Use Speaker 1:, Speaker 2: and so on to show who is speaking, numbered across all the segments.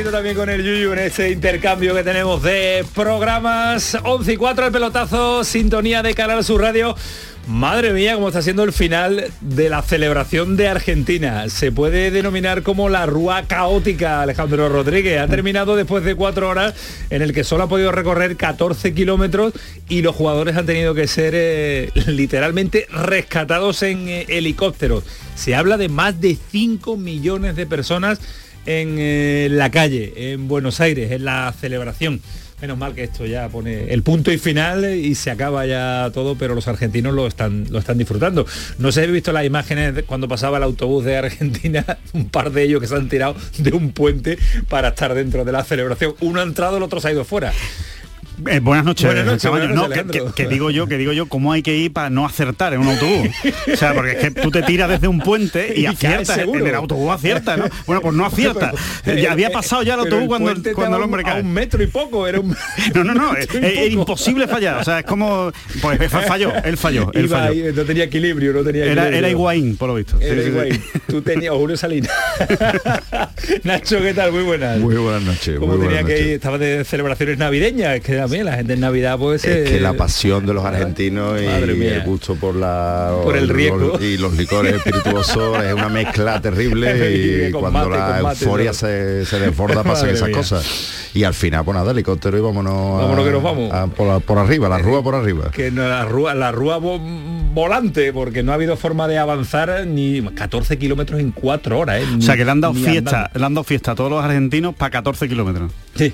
Speaker 1: También con el Yuyu en este intercambio que tenemos de programas 11 y 4 el pelotazo, sintonía de Canal Sur Radio. Madre mía, cómo está siendo el final de la celebración de Argentina. Se puede denominar como la rúa caótica, Alejandro Rodríguez. Ha terminado después de cuatro horas en el que solo ha podido recorrer 14 kilómetros y los jugadores han tenido que ser eh, literalmente rescatados en eh, helicópteros. Se habla de más de 5 millones de personas en eh, la calle, en Buenos Aires, en la celebración. Menos mal que esto ya pone el punto y final y se acaba ya todo, pero los argentinos lo están, lo están disfrutando. No sé si he visto las imágenes cuando pasaba el autobús de Argentina, un par de ellos que se han tirado de un puente para estar dentro de la celebración. Uno ha entrado, el otro se ha ido fuera.
Speaker 2: Eh, buenas noches,
Speaker 1: Buenas noches,
Speaker 2: No, que, que-
Speaker 1: Alejandro.
Speaker 2: que digo yo, que digo yo, cómo hay que ir para no acertar en un autobús. O sea, porque es que tú te tiras desde un puente y,
Speaker 1: Y
Speaker 2: aciertas, en el autobús acierta, ¿no? Bueno, pues no acierta. Ya había pasado ya el autobús cuando, el, cuando el hombre
Speaker 1: un- a
Speaker 2: cae.
Speaker 1: un metro y poco, era un
Speaker 2: No, no, no, es, imposible fallar. O sea, es como. Pues falló, él falló, él
Speaker 1: Iba
Speaker 2: falló.
Speaker 1: ahí, no tenía equilibrio, no tenía
Speaker 2: Era,
Speaker 1: equilibrio.
Speaker 2: era Higuaín, por lo visto. Sí,
Speaker 1: Era
Speaker 2: sí, sí.
Speaker 1: Higuaín. Tú tenías Julio Salinas. Nacho, ¿qué tal? Muy buenas.
Speaker 3: Muy buenas noches.
Speaker 1: ¿Cómo
Speaker 3: muy
Speaker 1: tenía
Speaker 3: buenas
Speaker 1: que ir?
Speaker 3: noches.
Speaker 1: Estaba de celebraciones navideñas, que también la gente en Navidad pues
Speaker 3: Es que
Speaker 1: eh,
Speaker 3: la pasión de los argentinos y
Speaker 1: mía.
Speaker 3: el gusto por la
Speaker 1: Por el riesgo.
Speaker 3: y los licores espirituosos es una mezcla terrible y cuando
Speaker 1: mate,
Speaker 3: la
Speaker 1: mate,
Speaker 3: euforia se, se desborda pasan esas
Speaker 1: mía.
Speaker 3: cosas. Y al final, pues nada, helicóptero y vámonos, a-
Speaker 1: Vámonos que nos vamos.
Speaker 3: a- por, la- por arriba, la rúa por arriba.
Speaker 1: que no, la rúa, la rúa vo- volante, porque no ha habido forma de avanzar ni 14 kilómetros en cuatro horas. ¿eh?
Speaker 2: O sea, que le han dado fiesta,
Speaker 1: andando.
Speaker 2: le han dado fiesta a todos los argentinos para 14 kilómetros.
Speaker 1: Sí.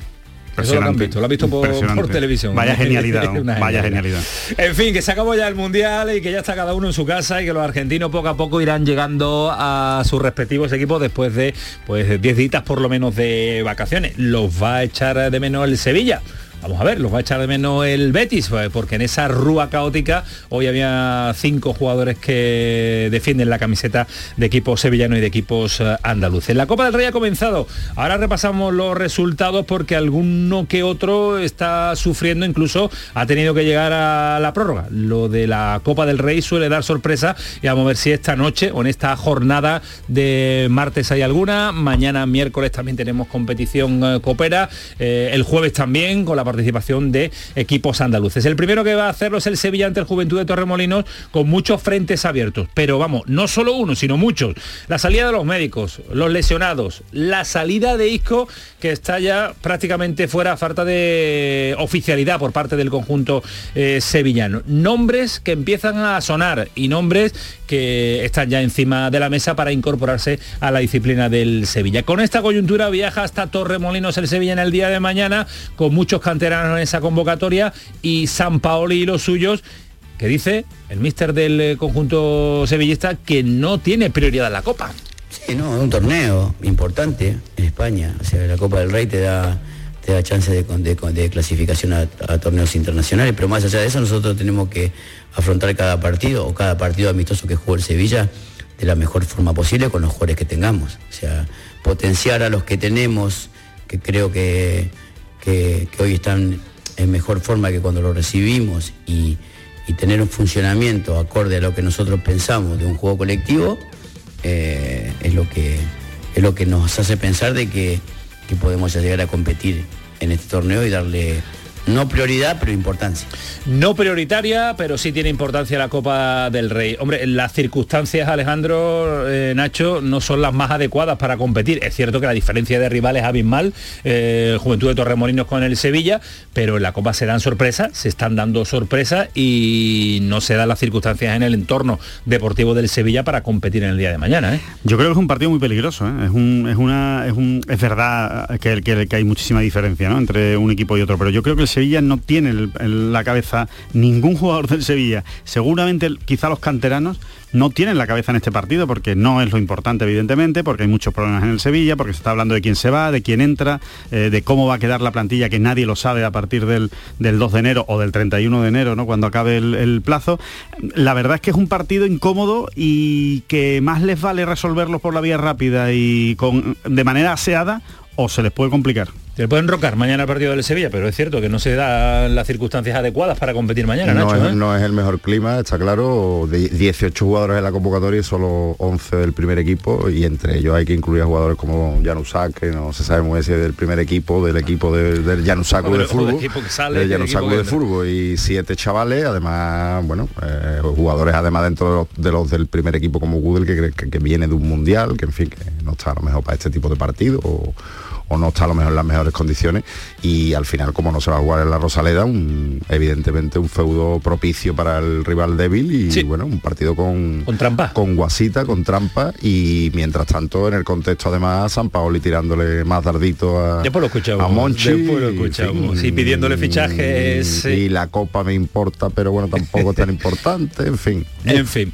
Speaker 1: Eso lo han visto, lo han visto por, por televisión.
Speaker 2: Vaya genialidad, vaya genialidad.
Speaker 1: En fin, que se acabó ya el Mundial y que ya está cada uno en su casa y que los argentinos poco a poco irán llegando a sus respectivos equipos después de pues 10 días por lo menos de vacaciones. Los va a echar de menos el Sevilla. Vamos a ver, los va a echar de menos el Betis, pues, porque en esa rúa caótica hoy había cinco jugadores que defienden la camiseta de equipos sevillanos y de equipos eh, andaluces. La Copa del Rey ha comenzado. Ahora repasamos los resultados porque alguno que otro está sufriendo, incluso ha tenido que llegar a la prórroga. Lo de la Copa del Rey suele dar sorpresa y vamos a ver si esta noche o en esta jornada de martes hay alguna. Mañana miércoles también tenemos competición eh, copera. Eh, el jueves también con la participación de equipos andaluces. El primero que va a hacerlo es el Sevilla ante el Juventud de Torremolinos con muchos frentes abiertos. Pero vamos, no solo uno, sino muchos. La salida de los médicos, los lesionados, la salida de Isco que está ya prácticamente fuera falta de oficialidad por parte del conjunto eh, sevillano. Nombres que empiezan a sonar y nombres que están ya encima de la mesa para incorporarse a la disciplina del Sevilla. Con esta coyuntura viaja hasta Torremolinos el Sevilla en el día de mañana con muchos canteranos en esa convocatoria y San Paoli y los suyos que dice el míster del eh, conjunto sevillista que no tiene prioridad la Copa.
Speaker 4: Sí, no, es un torneo importante en España. O sea, la Copa del Rey te da, te da chance de, clasificación a, torneos internacionales, pero más allá de eso nosotros tenemos que afrontar cada partido o cada partido amistoso que juegue el Sevilla de la mejor forma posible con los jugadores que tengamos. O sea, potenciar a los que tenemos, que creo que, que- hoy están en mejor forma que cuando los recibimos y, y tener un funcionamiento acorde a lo que nosotros pensamos de un juego colectivo, eh, es, lo que, es lo que nos hace pensar de que, que podemos llegar a competir en este torneo y darle no prioridad, pero importancia.
Speaker 1: No prioritaria, pero sí tiene importancia la Copa del Rey. Hombre, las circunstancias, Alejandro, eh, Nacho, no son las más adecuadas para competir. Es cierto que la diferencia de rivales es abismal, eh, Juventud de Torremolinos con el Sevilla, pero en la Copa se dan sorpresas, se están dando sorpresas y no se dan las circunstancias en el entorno deportivo del Sevilla para competir en el día de mañana. ¿eh?
Speaker 2: Yo creo que es un partido muy peligroso. ¿eh? Es, un- es una, es, un- es verdad que, que- que hay muchísima diferencia ¿no? entre un equipo y otro, pero yo creo que el Sevilla no tiene la cabeza ningún jugador del Sevilla. Seguramente quizá los canteranos no tienen la cabeza en este partido porque no es lo importante evidentemente, porque hay muchos problemas en el Sevilla, porque se está hablando de quién se va, de quién entra, eh, de cómo va a quedar la plantilla que nadie lo sabe a partir del, del 2 de enero o del 31 de enero, ¿no? cuando acabe el, el plazo. La verdad es que es un partido incómodo y que más les vale resolverlo por la vía rápida y con, de manera aseada o se les puede complicar.
Speaker 1: Se le puede enrocar mañana el partido del Sevilla, pero es cierto que no se dan las circunstancias adecuadas para competir mañana,
Speaker 3: no,
Speaker 1: Nacho.
Speaker 3: es,
Speaker 1: ¿eh?
Speaker 3: no es el mejor clima, está claro. De 18 jugadores en la convocatoria y solo 11 del primer equipo y entre ellos hay que incluir a jugadores como Janusak, que no se sabe muy bien si es del primer equipo, del equipo de- del
Speaker 1: del-
Speaker 3: de
Speaker 1: o del
Speaker 3: de fútbol y siete chavales, además, bueno, eh, jugadores además dentro de los, de los del primer equipo como Google que, que, que viene de un mundial, que en fin, que no está a lo mejor para este tipo de partido o, o no está a lo mejor en las mejores condiciones y al final como no se va a jugar en la Rosaleda, un- evidentemente un feudo propicio para el rival débil y
Speaker 1: Sí.
Speaker 3: bueno, un partido con,
Speaker 1: Con trampa.
Speaker 3: con guasita, con trampa y mientras tanto en el contexto además San Paoli tirándole más dardito a,
Speaker 1: Después lo escuchamos,
Speaker 3: a Monchi.
Speaker 1: después lo. Sí, pidiéndole fichajes,
Speaker 3: Y la copa me importa, pero bueno, tampoco es tan importante, en fin.
Speaker 1: En fin.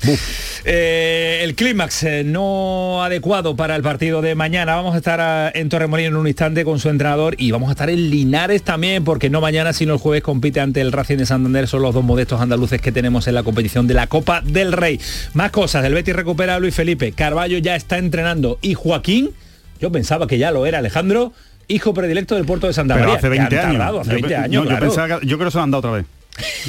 Speaker 1: Eh, el clímax eh, no adecuado para el partido de mañana. Vamos a estar ah, en Torremolinos en un instante con su entrenador y vamos a estar en Linares también, porque no mañana, sino el jueves compite ante el Racing de Santander. Son los dos modestos andaluces que tenemos en la competición de la Copa del Rey. Más cosas. El Betis recupera a Luis Felipe. Carballo ya está entrenando. Y Joaquín, yo pensaba que ya lo era Alejandro, hijo predilecto del puerto de Santa
Speaker 2: Pero hace
Speaker 1: que
Speaker 2: 20
Speaker 1: han
Speaker 2: años.
Speaker 1: tardado, hace
Speaker 2: Yo
Speaker 1: 20
Speaker 2: pe-
Speaker 1: años,
Speaker 2: no, yo,
Speaker 1: claro.
Speaker 2: pensaba que- yo creo que se lo han dado otra vez.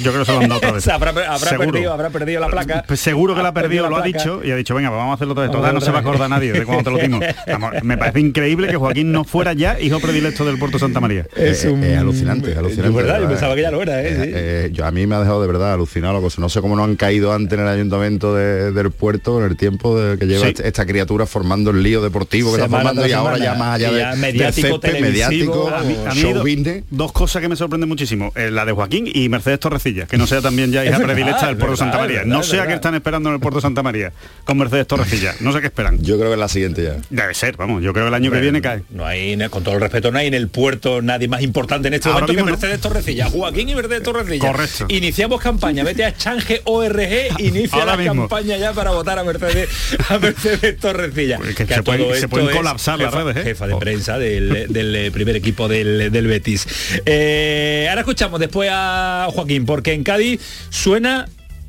Speaker 2: Yo creo que se lo han dado otra vez.
Speaker 1: Habrá, perdido, habrá perdido la placa.
Speaker 2: Pues seguro que la ha
Speaker 1: perdido
Speaker 2: lo ha dicho y ha dicho, venga, pues vamos a hacerlo otra vez. Total, no se va a acordar nadie de cuando te lo dimos. Vamos, me parece increíble que Joaquín no fuera ya hijo predilecto del Puerto Santa María.
Speaker 1: Es
Speaker 3: Eh,
Speaker 1: un-
Speaker 3: es alucinante, es alucinante.
Speaker 1: Es verdad, yo pensaba que ya lo era, ¿eh?
Speaker 3: Eh, eh, yo, a mí me ha dejado de verdad alucinado. No sé cómo no han caído antes en el ayuntamiento de- del puerto en el tiempo de, que lleva
Speaker 2: Sí.
Speaker 3: este- esta criatura formando el lío deportivo que está formando y ahora ya más allá de, del
Speaker 1: mediático,
Speaker 3: césped, mediático,
Speaker 1: a mí-
Speaker 2: A mí
Speaker 3: show
Speaker 2: hay do-
Speaker 3: business.
Speaker 2: dos cosas que me sorprenden muchísimo. Eh, la de Joaquín y Mercedes Torrecilla, que no sea también ya hija
Speaker 1: Es
Speaker 2: predilecta del
Speaker 1: es
Speaker 2: Puerto Santa
Speaker 1: es
Speaker 2: María. no
Speaker 1: es
Speaker 2: sé a
Speaker 1: verdad.
Speaker 2: qué están esperando en el Puerto Santa María con Mercedes Torrecilla. No sé qué esperan.
Speaker 3: Yo creo que es la siguiente ya.
Speaker 2: Debe ser, vamos, yo creo que el año que viene cae.
Speaker 1: No hay, con todo el respeto, no hay en el puerto nadie más importante en este momento que. Mercedes Torrecilla. Joaquín y Mercedes Torrecilla.
Speaker 2: Correcto.
Speaker 1: Iniciamos campaña. Vete a Change ORG, inicia la campaña ya para votar a Mercedes, a Mercedes Torrecilla.
Speaker 2: Que
Speaker 1: Que
Speaker 2: se pueden-
Speaker 1: es
Speaker 2: colapsar las redes, ¿eh?
Speaker 1: Jefa de
Speaker 2: Oh.
Speaker 1: prensa del, primer equipo del, del Betis. Eh, ahora escuchamos después a Joaquín, porque en Cádiz suena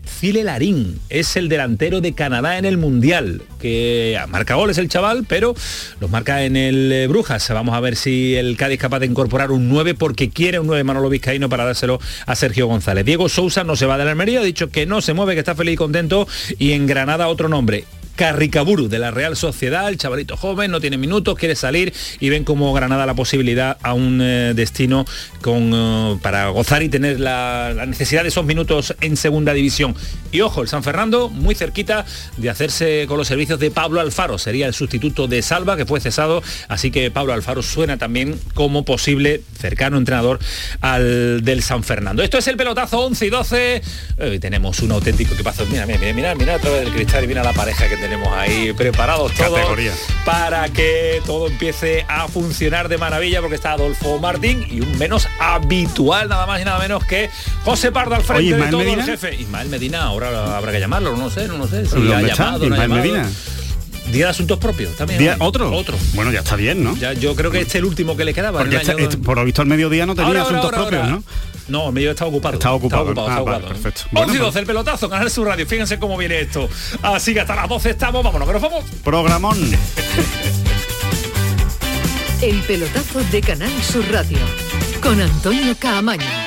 Speaker 1: File Larín es el delantero de Canadá en el Mundial, que marca goles el chaval, pero los marca en el eh, Brujas. Vamos a ver si el Cádiz es capaz de incorporar un 9 porque quiere un 9 Manolo Vizcaíno para dárselo a Sergio González. Diego Sousa no se va de la Almería, ha dicho que no se mueve, que está feliz y contento, y en Granada otro nombre. Carricaburu de la Real Sociedad, el chavalito joven, no tiene minutos, quiere salir y ven como Granada la posibilidad a un eh, destino con, eh, para gozar y tener la, necesidad de esos minutos en segunda división. Y ojo, el San Fernando muy cerquita de hacerse con los servicios de Pablo Alfaro, sería el sustituto de Salva que fue cesado, así que Pablo Alfaro suena también como posible cercano entrenador al del San Fernando. Esto es el pelotazo 11 y 12. Hoy tenemos un auténtico que pasa. Mira, mira, mira, mira a través del cristal y mira la pareja que tenemos ahí preparados todos
Speaker 2: Categoría.
Speaker 1: para que todo empiece a funcionar de maravilla porque está Adolfo Martín y un menos habitual nada más y nada menos que José Pardo al frente
Speaker 2: Oye,
Speaker 1: de todo
Speaker 2: Medina.
Speaker 1: el jefe. Ismael Medina, ahora habrá que llamarlo, no sé, no, sé si
Speaker 2: ¿Dónde
Speaker 1: ha llamado, no
Speaker 2: Ismael. Medina.
Speaker 1: Día de asuntos propios también.
Speaker 2: Día-. ¿Otro?
Speaker 1: Otro.
Speaker 2: Bueno, ya está bien, ¿no?
Speaker 1: Ya, yo creo que este es el último que le quedaba. en
Speaker 2: Porque
Speaker 1: el
Speaker 2: este-
Speaker 1: año-
Speaker 2: este- por lo visto al mediodía no tenía
Speaker 1: Ahora,
Speaker 2: asuntos
Speaker 1: ahora,
Speaker 2: propios. ¿no?
Speaker 1: No, el medio está ocupado.
Speaker 2: Está ocupado.
Speaker 1: Está ocupado,
Speaker 2: Ah,
Speaker 1: está
Speaker 2: vale,
Speaker 1: ocupado.
Speaker 2: perfecto.
Speaker 1: 11 y
Speaker 2: Bueno,
Speaker 1: 12, el pelotazo, Canal Sur Radio. Fíjense cómo viene esto. Así que hasta las 12 estamos. Vámonos, que nos vamos.
Speaker 2: Programón.
Speaker 5: El pelotazo de Canal Sur Radio con Antonio Caamaño.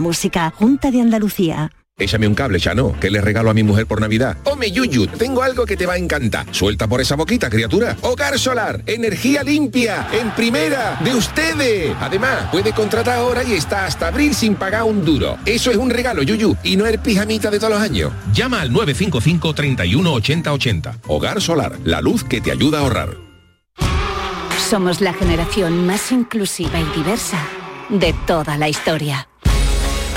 Speaker 6: música. Junta de Andalucía.
Speaker 7: Échame un cable, ya no. ¿Qué le regalo a mi mujer por Navidad? Home Yuyu, tengo algo que te va a encantar. Suelta por esa boquita, criatura. Hogar solar, energía limpia, en primera, de ustedes. Además, puede contratar ahora y está hasta abril sin pagar un duro. Eso es un regalo, Yuyu, y no el pijamita de todos los años. Llama al 955 31 80 80. Hogar solar, la luz que te ayuda a ahorrar.
Speaker 8: Somos la generación más inclusiva y diversa de toda la historia.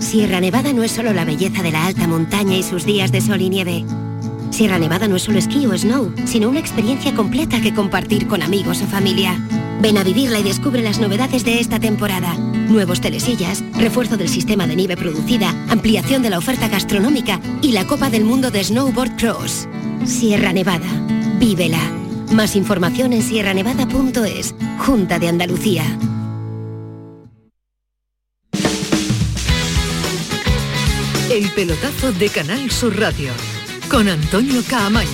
Speaker 9: Sierra Nevada no es solo la belleza de la alta montaña y sus días de sol y nieve. Sierra Nevada no es solo esquí o snow, sino una experiencia completa que compartir con amigos o familia. Ven a vivirla y descubre las novedades de esta temporada. Nuevos telesillas, refuerzo del sistema de nieve producida, ampliación de la oferta gastronómica y la Copa del Mundo de Snowboard Cross. Sierra Nevada. Vívela. Más información en sierranevada.es. Junta de Andalucía.
Speaker 5: El pelotazo de Canal Sur Radio con Antonio Caamaño.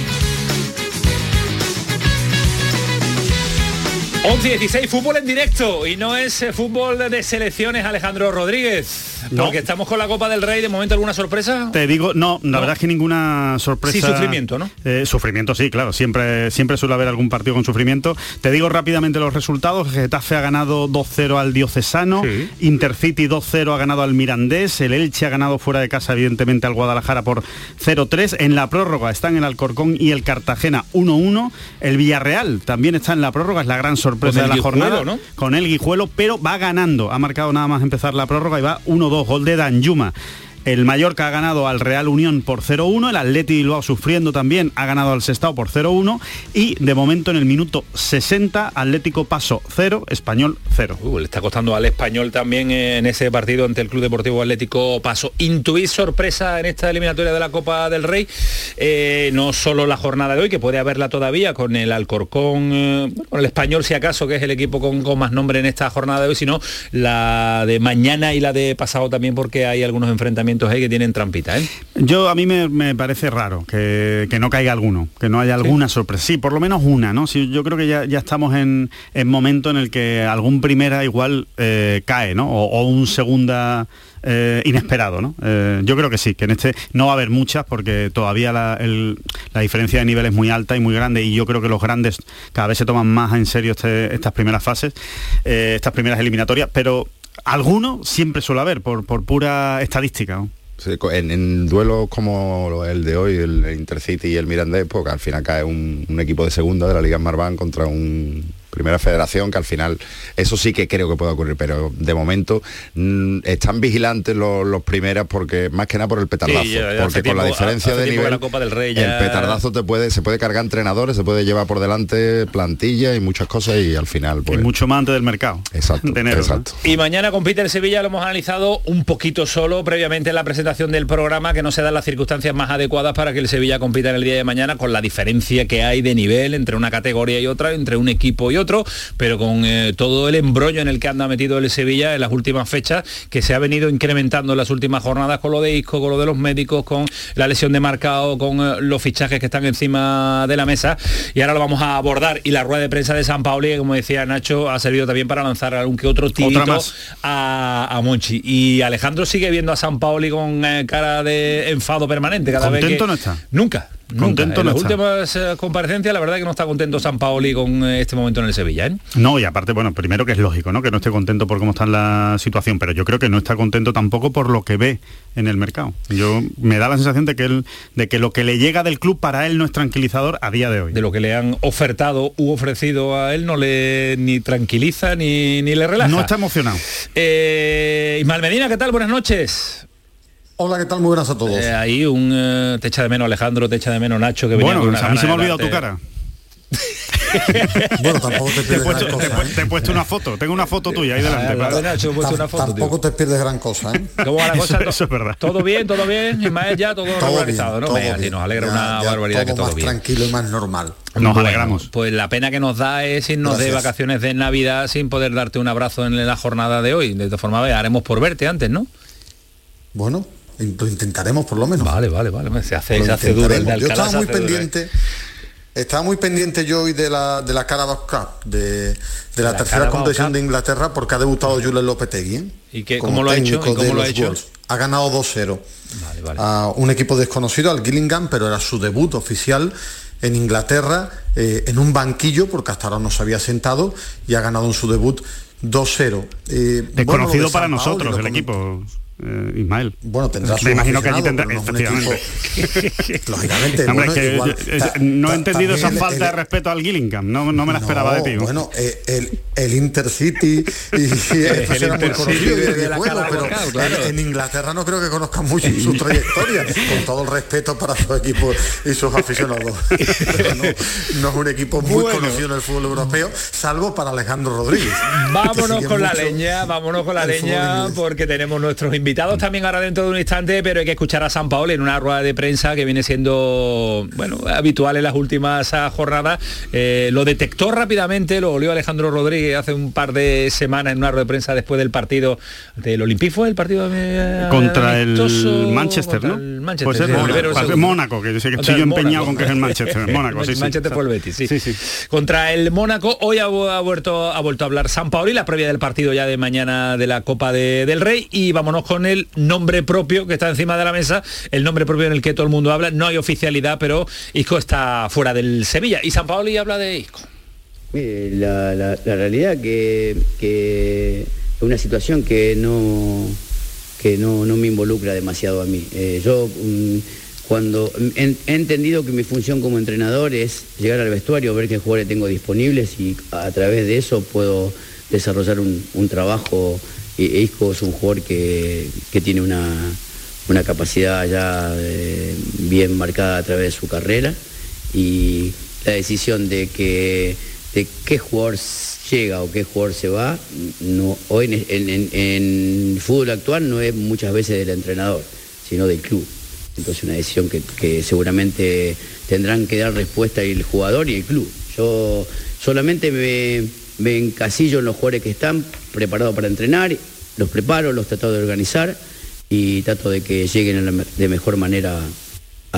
Speaker 1: 11 y 16, fútbol en directo y no es eh, fútbol de selecciones Alejandro Rodríguez.
Speaker 2: No.
Speaker 1: Porque estamos con la Copa del Rey, de momento alguna sorpresa.
Speaker 2: Te digo, no, la verdad es que ninguna sorpresa.
Speaker 1: Sí, sufrimiento, ¿no?
Speaker 2: Eh, sufrimiento, sí, claro. Siempre, siempre suele haber algún partido con sufrimiento. Te digo rápidamente los resultados. Getafe ha ganado 2-0 al Diocesano.
Speaker 1: Sí.
Speaker 2: Intercity 2-0 ha ganado al Mirandés. El Elche ha ganado fuera de casa, evidentemente, al Guadalajara por 0-3. En la prórroga están el Alcorcón y el Cartagena 1-1. El Villarreal también está en la prórroga, es la gran sorpresa de la
Speaker 1: Guijuelo,
Speaker 2: jornada.
Speaker 1: ¿no?
Speaker 2: Con el Guijuelo, pero va ganando. Ha marcado nada más empezar la prórroga y va 1-2. Gol de Danjuma. El Mallorca ha ganado al Real Unión por 0-1, el Atleti Bilbao sufriendo también ha ganado al Sestao por 0-1 y de momento en el minuto 60 Atlético Paso 0, Español 0.
Speaker 1: Uh, le está costando al español también eh, en ese partido ante el Club Deportivo Atlético Paso. ¿Intuís sorpresa en esta eliminatoria de la Copa del Rey? Eh, no solo la jornada de hoy, que puede haberla todavía con el Alcorcón, eh, con el español si acaso, que es el equipo con, con más nombre en esta jornada de hoy, sino la de mañana y la de pasado también, porque hay algunos enfrentamientos ahí que tienen trampita. ¿eh?
Speaker 2: Yo a mí me, me parece raro que, que no caiga alguno, que no haya alguna sorpresa. Sí, por lo menos una, ¿no? Sí, yo creo que ya, ya estamos en, en momento en el que algún primera igual eh, cae, ¿no? O, o un segunda eh, inesperado, ¿no? Eh, yo creo que sí, que en este no va a haber muchas porque todavía la, el- la diferencia de nivel es muy alta y muy grande y yo creo que los grandes cada vez se toman más en serio este- estas primeras fases, eh, estas primeras eliminatorias, pero alguno siempre suele haber por, por pura estadística.
Speaker 3: en, duelos como el de hoy, el Intercity y el Mirandés, porque al final cae un, un equipo de segunda de la Liga Marván contra un primera federación, que al final eso sí que creo que puede ocurrir, pero de momento mm, están vigilantes los, los primeras porque más que nada por el petardazo,
Speaker 1: Sí, ya- ya
Speaker 3: porque con la diferencia
Speaker 1: hace
Speaker 3: de nivel,
Speaker 1: la Copa del Rey ya-
Speaker 3: el petardazo te puede, se puede cargar entrenadores, se puede llevar por delante plantilla y muchas cosas y al final pues
Speaker 2: Y mucho más antes del mercado.
Speaker 3: Exacto,
Speaker 2: de enero, ¿no?
Speaker 3: exacto.
Speaker 1: Y mañana compite el Sevilla, lo hemos analizado un poquito solo previamente en la presentación del programa, que no se dan las circunstancias más adecuadas para que el Sevilla compita en el día de mañana, con la diferencia que hay de nivel entre una categoría y otra, entre un equipo y otro, pero con eh, todo el embrollo en el que anda metido el Sevilla en las últimas fechas, que se ha venido incrementando en las últimas jornadas con lo de Isco, con lo de los médicos, con la lesión de marcado, con eh, los fichajes que están encima de la mesa. Y ahora lo vamos a abordar. Y la rueda de prensa de San Pauli, como decía Nacho, ha servido también para lanzar algún que otro tirito a, a Monchi. Y Alejandro sigue viendo a San Pauli con eh, cara de enfado permanente cada vez que...
Speaker 2: no está.
Speaker 1: Nunca.
Speaker 2: Contento.
Speaker 1: En
Speaker 2: no
Speaker 1: las
Speaker 2: está.
Speaker 1: últimas eh, comparecencias, la verdad que no está contento San Paoli con eh, este momento en el Sevilla. ¿eh?
Speaker 2: No, y aparte, bueno, primero que es lógico, ¿no? Que no esté contento por cómo está la situación, pero yo creo que no está contento tampoco por lo que ve en el mercado. Yo me da la sensación de que él, de que lo que le llega del club para él no es tranquilizador a día de hoy.
Speaker 1: De lo que le han ofertado u ofrecido a él no le ni tranquiliza ni, ni le relaja.
Speaker 2: No está emocionado.
Speaker 1: Eh, Ismael Medina, ¿qué tal? Buenas noches.
Speaker 10: Hola, ¿qué tal? Muy buenas a todos.
Speaker 1: Eh, ahí un eh, te echa de menos Alejandro, te echa de menos Nacho, que venía
Speaker 2: Bueno,
Speaker 1: con
Speaker 2: a mí se me ha olvidado tu cara.
Speaker 10: Bueno, tampoco te
Speaker 2: Te he,
Speaker 10: pierdes
Speaker 2: puesto,
Speaker 10: gran
Speaker 2: te he te he puesto una foto, tengo una foto tuya ahí delante.
Speaker 1: Ah,
Speaker 2: para-
Speaker 1: de Nacho, he puesto
Speaker 10: Tam-
Speaker 1: una foto, tío.
Speaker 10: tampoco te pierdes gran cosa, ¿eh?
Speaker 1: ¿Cómo va la cosa?
Speaker 2: Eso- eso es verdad.
Speaker 1: Todo bien, todo bien, Ismael ya, todo,
Speaker 10: Todo
Speaker 1: regularizado,
Speaker 10: bien,
Speaker 1: ¿no?
Speaker 10: todo bien.
Speaker 1: nos alegra
Speaker 10: Ya-
Speaker 1: una
Speaker 10: ya
Speaker 1: barbaridad que
Speaker 10: todo
Speaker 1: todo
Speaker 10: más
Speaker 1: bien.
Speaker 10: tranquilo y más normal.
Speaker 2: Nos
Speaker 1: Bueno,
Speaker 2: alegramos.
Speaker 1: Pues la pena que nos da es irnos de vacaciones de Navidad sin poder darte un abrazo en la jornada de hoy. De todas formas, haremos por verte antes, ¿no?
Speaker 10: Bueno, lo intentaremos por lo menos.
Speaker 1: Vale, vale, vale. Se hace, se hace duro el de.
Speaker 10: Yo estaba muy
Speaker 1: duro, ¿eh?
Speaker 10: pendiente. Estaba muy pendiente yo hoy de la, de la Carabao Cup, de, de la,
Speaker 1: La
Speaker 10: tercera
Speaker 1: Carabao
Speaker 10: competición
Speaker 1: Cup.
Speaker 10: de Inglaterra, porque ha debutado Julen Lopetegui. ¿eh?
Speaker 1: ¿Y qué-
Speaker 10: Como
Speaker 1: cómo lo ha hecho? ¿Y cómo lo ha
Speaker 10: los
Speaker 1: hecho?
Speaker 10: Ha ganado 2-0
Speaker 1: Vale, vale.
Speaker 10: a un equipo desconocido, al Gillingham, pero era su debut oficial en Inglaterra, eh, en un banquillo, porque hasta ahora no se había sentado, y ha ganado en su debut 2-0. Eh, bueno,
Speaker 2: Desconocido
Speaker 10: de
Speaker 2: para nosotros el equipo, eh, Ismael.
Speaker 10: Bueno, tendrá
Speaker 2: Me imagino que allí tendrá,
Speaker 10: no
Speaker 2: efectivamente.
Speaker 10: Lógicamente,
Speaker 2: Hombre,
Speaker 10: bueno,
Speaker 2: es que
Speaker 10: igual,
Speaker 2: yo-
Speaker 10: ta-
Speaker 2: no he entendido esa falta
Speaker 10: el-
Speaker 2: de respeto al Gillingham, no, no me la esperaba
Speaker 10: No,
Speaker 2: de ti. ¿no?
Speaker 10: Bueno, eh, el, el Intercity y,
Speaker 1: El
Speaker 10: muy conocido
Speaker 1: de-
Speaker 10: de,
Speaker 1: la
Speaker 10: pero
Speaker 1: local, claro.
Speaker 10: en, en Inglaterra no creo que conozcan mucho su trayectoria, con todo el respeto para su equipo y sus aficionados. Pero no, no es un equipo muy
Speaker 1: Bueno.
Speaker 10: conocido en el fútbol europeo, salvo para Alejandro Rodríguez.
Speaker 1: Vámonos con la leña, vámonos con la leña, porque tenemos nuestros invitados también ahora dentro de un instante, pero hay que escuchar a San Paolo en una rueda de prensa que viene siendo bueno habitual en las últimas ah, jornadas. Eh, lo detectó rápidamente, lo olió Alejandro Rodríguez hace un par de semanas en una rueda de prensa después del partido del Olympique, ¿fue el partido eh,
Speaker 2: Contra el? Manchester,
Speaker 1: Contra
Speaker 2: ¿no?
Speaker 1: el Manchester, sí, el
Speaker 2: Mónaco,
Speaker 1: primero el
Speaker 2: que yo sé que estoy yo empeñado
Speaker 1: Mónaco.
Speaker 2: con que es el Manchester, el Mónaco, sí, sí.
Speaker 1: Manchester fue el Betis, sí.
Speaker 2: Sí, sí.
Speaker 1: Contra el Mónaco, hoy ha, vuelto, ha vuelto a hablar San Paoli, la previa del partido ya de mañana de la Copa de- del Rey, y vámonos con el nombre propio que está encima de la mesa, el nombre propio en el que todo el mundo habla, no hay oficialidad, pero Isco está fuera del Sevilla, y San Paoli habla de Isco.
Speaker 4: La, realidad que, es una situación que no que no, no me involucra demasiado a mí. Eh, yo mm, cuando he, entendido que mi función como entrenador es llegar al vestuario, ver qué jugadores tengo disponibles y a través de eso puedo desarrollar un trabajo. E Isco es un jugador que, que tiene una, una capacidad ya eh, bien marcada a través de su carrera y la decisión de que de qué jugador llega o qué jugador se va, no, hoy en, en- el fútbol actual no es muchas veces del entrenador, sino del club. Entonces una decisión que, que seguramente tendrán que dar respuesta el jugador y el club. Yo solamente me, me encasillo en los jugadores que están preparados para entrenar, los preparo, los trato de organizar y trato de que lleguen de mejor manera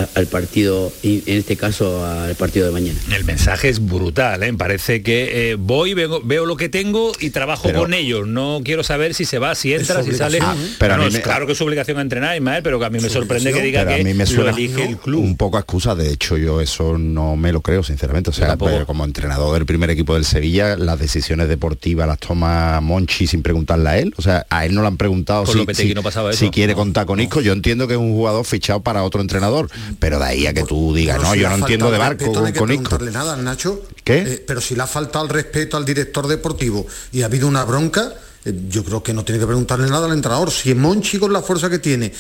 Speaker 4: a- al partido, y en este caso al partido de mañana.
Speaker 1: El mensaje es brutal, ¿eh? parece que eh, voy, veo, veo lo que tengo y trabajo
Speaker 3: Pero-
Speaker 1: con ellos. No quiero saber si se va, si entra, si sale.
Speaker 10: ¿eh?
Speaker 3: Pero a mí me-
Speaker 1: claro que es su obligación entrenar, Ismael, pero que a mí me sorprende que diga
Speaker 3: pero a
Speaker 1: que
Speaker 3: mí me
Speaker 1: lo
Speaker 3: suena
Speaker 1: elige el club.
Speaker 3: un poco a excusa de hecho yo eso no me lo creo sinceramente o sea pues, como entrenador del primer equipo del Sevilla las decisiones deportivas las toma Monchi sin preguntarle a él o sea a él no le han preguntado si,
Speaker 1: no pasaba eso.
Speaker 3: si quiere
Speaker 1: No,
Speaker 3: contar con
Speaker 1: no.
Speaker 3: Isco yo entiendo que es un jugador fichado para otro entrenador pero de ahí a que tú digas, no,
Speaker 10: si
Speaker 3: yo no entiendo de barco
Speaker 10: respeto, no
Speaker 3: con,
Speaker 10: hay que
Speaker 3: con
Speaker 10: preguntarle nada, Nacho.
Speaker 3: ¿Qué?
Speaker 10: Eh, pero si le ha faltado el respeto al director deportivo y ha habido una bronca, eh, yo creo que no tiene que preguntarle nada al entrenador. Si Monchi con la fuerza que tiene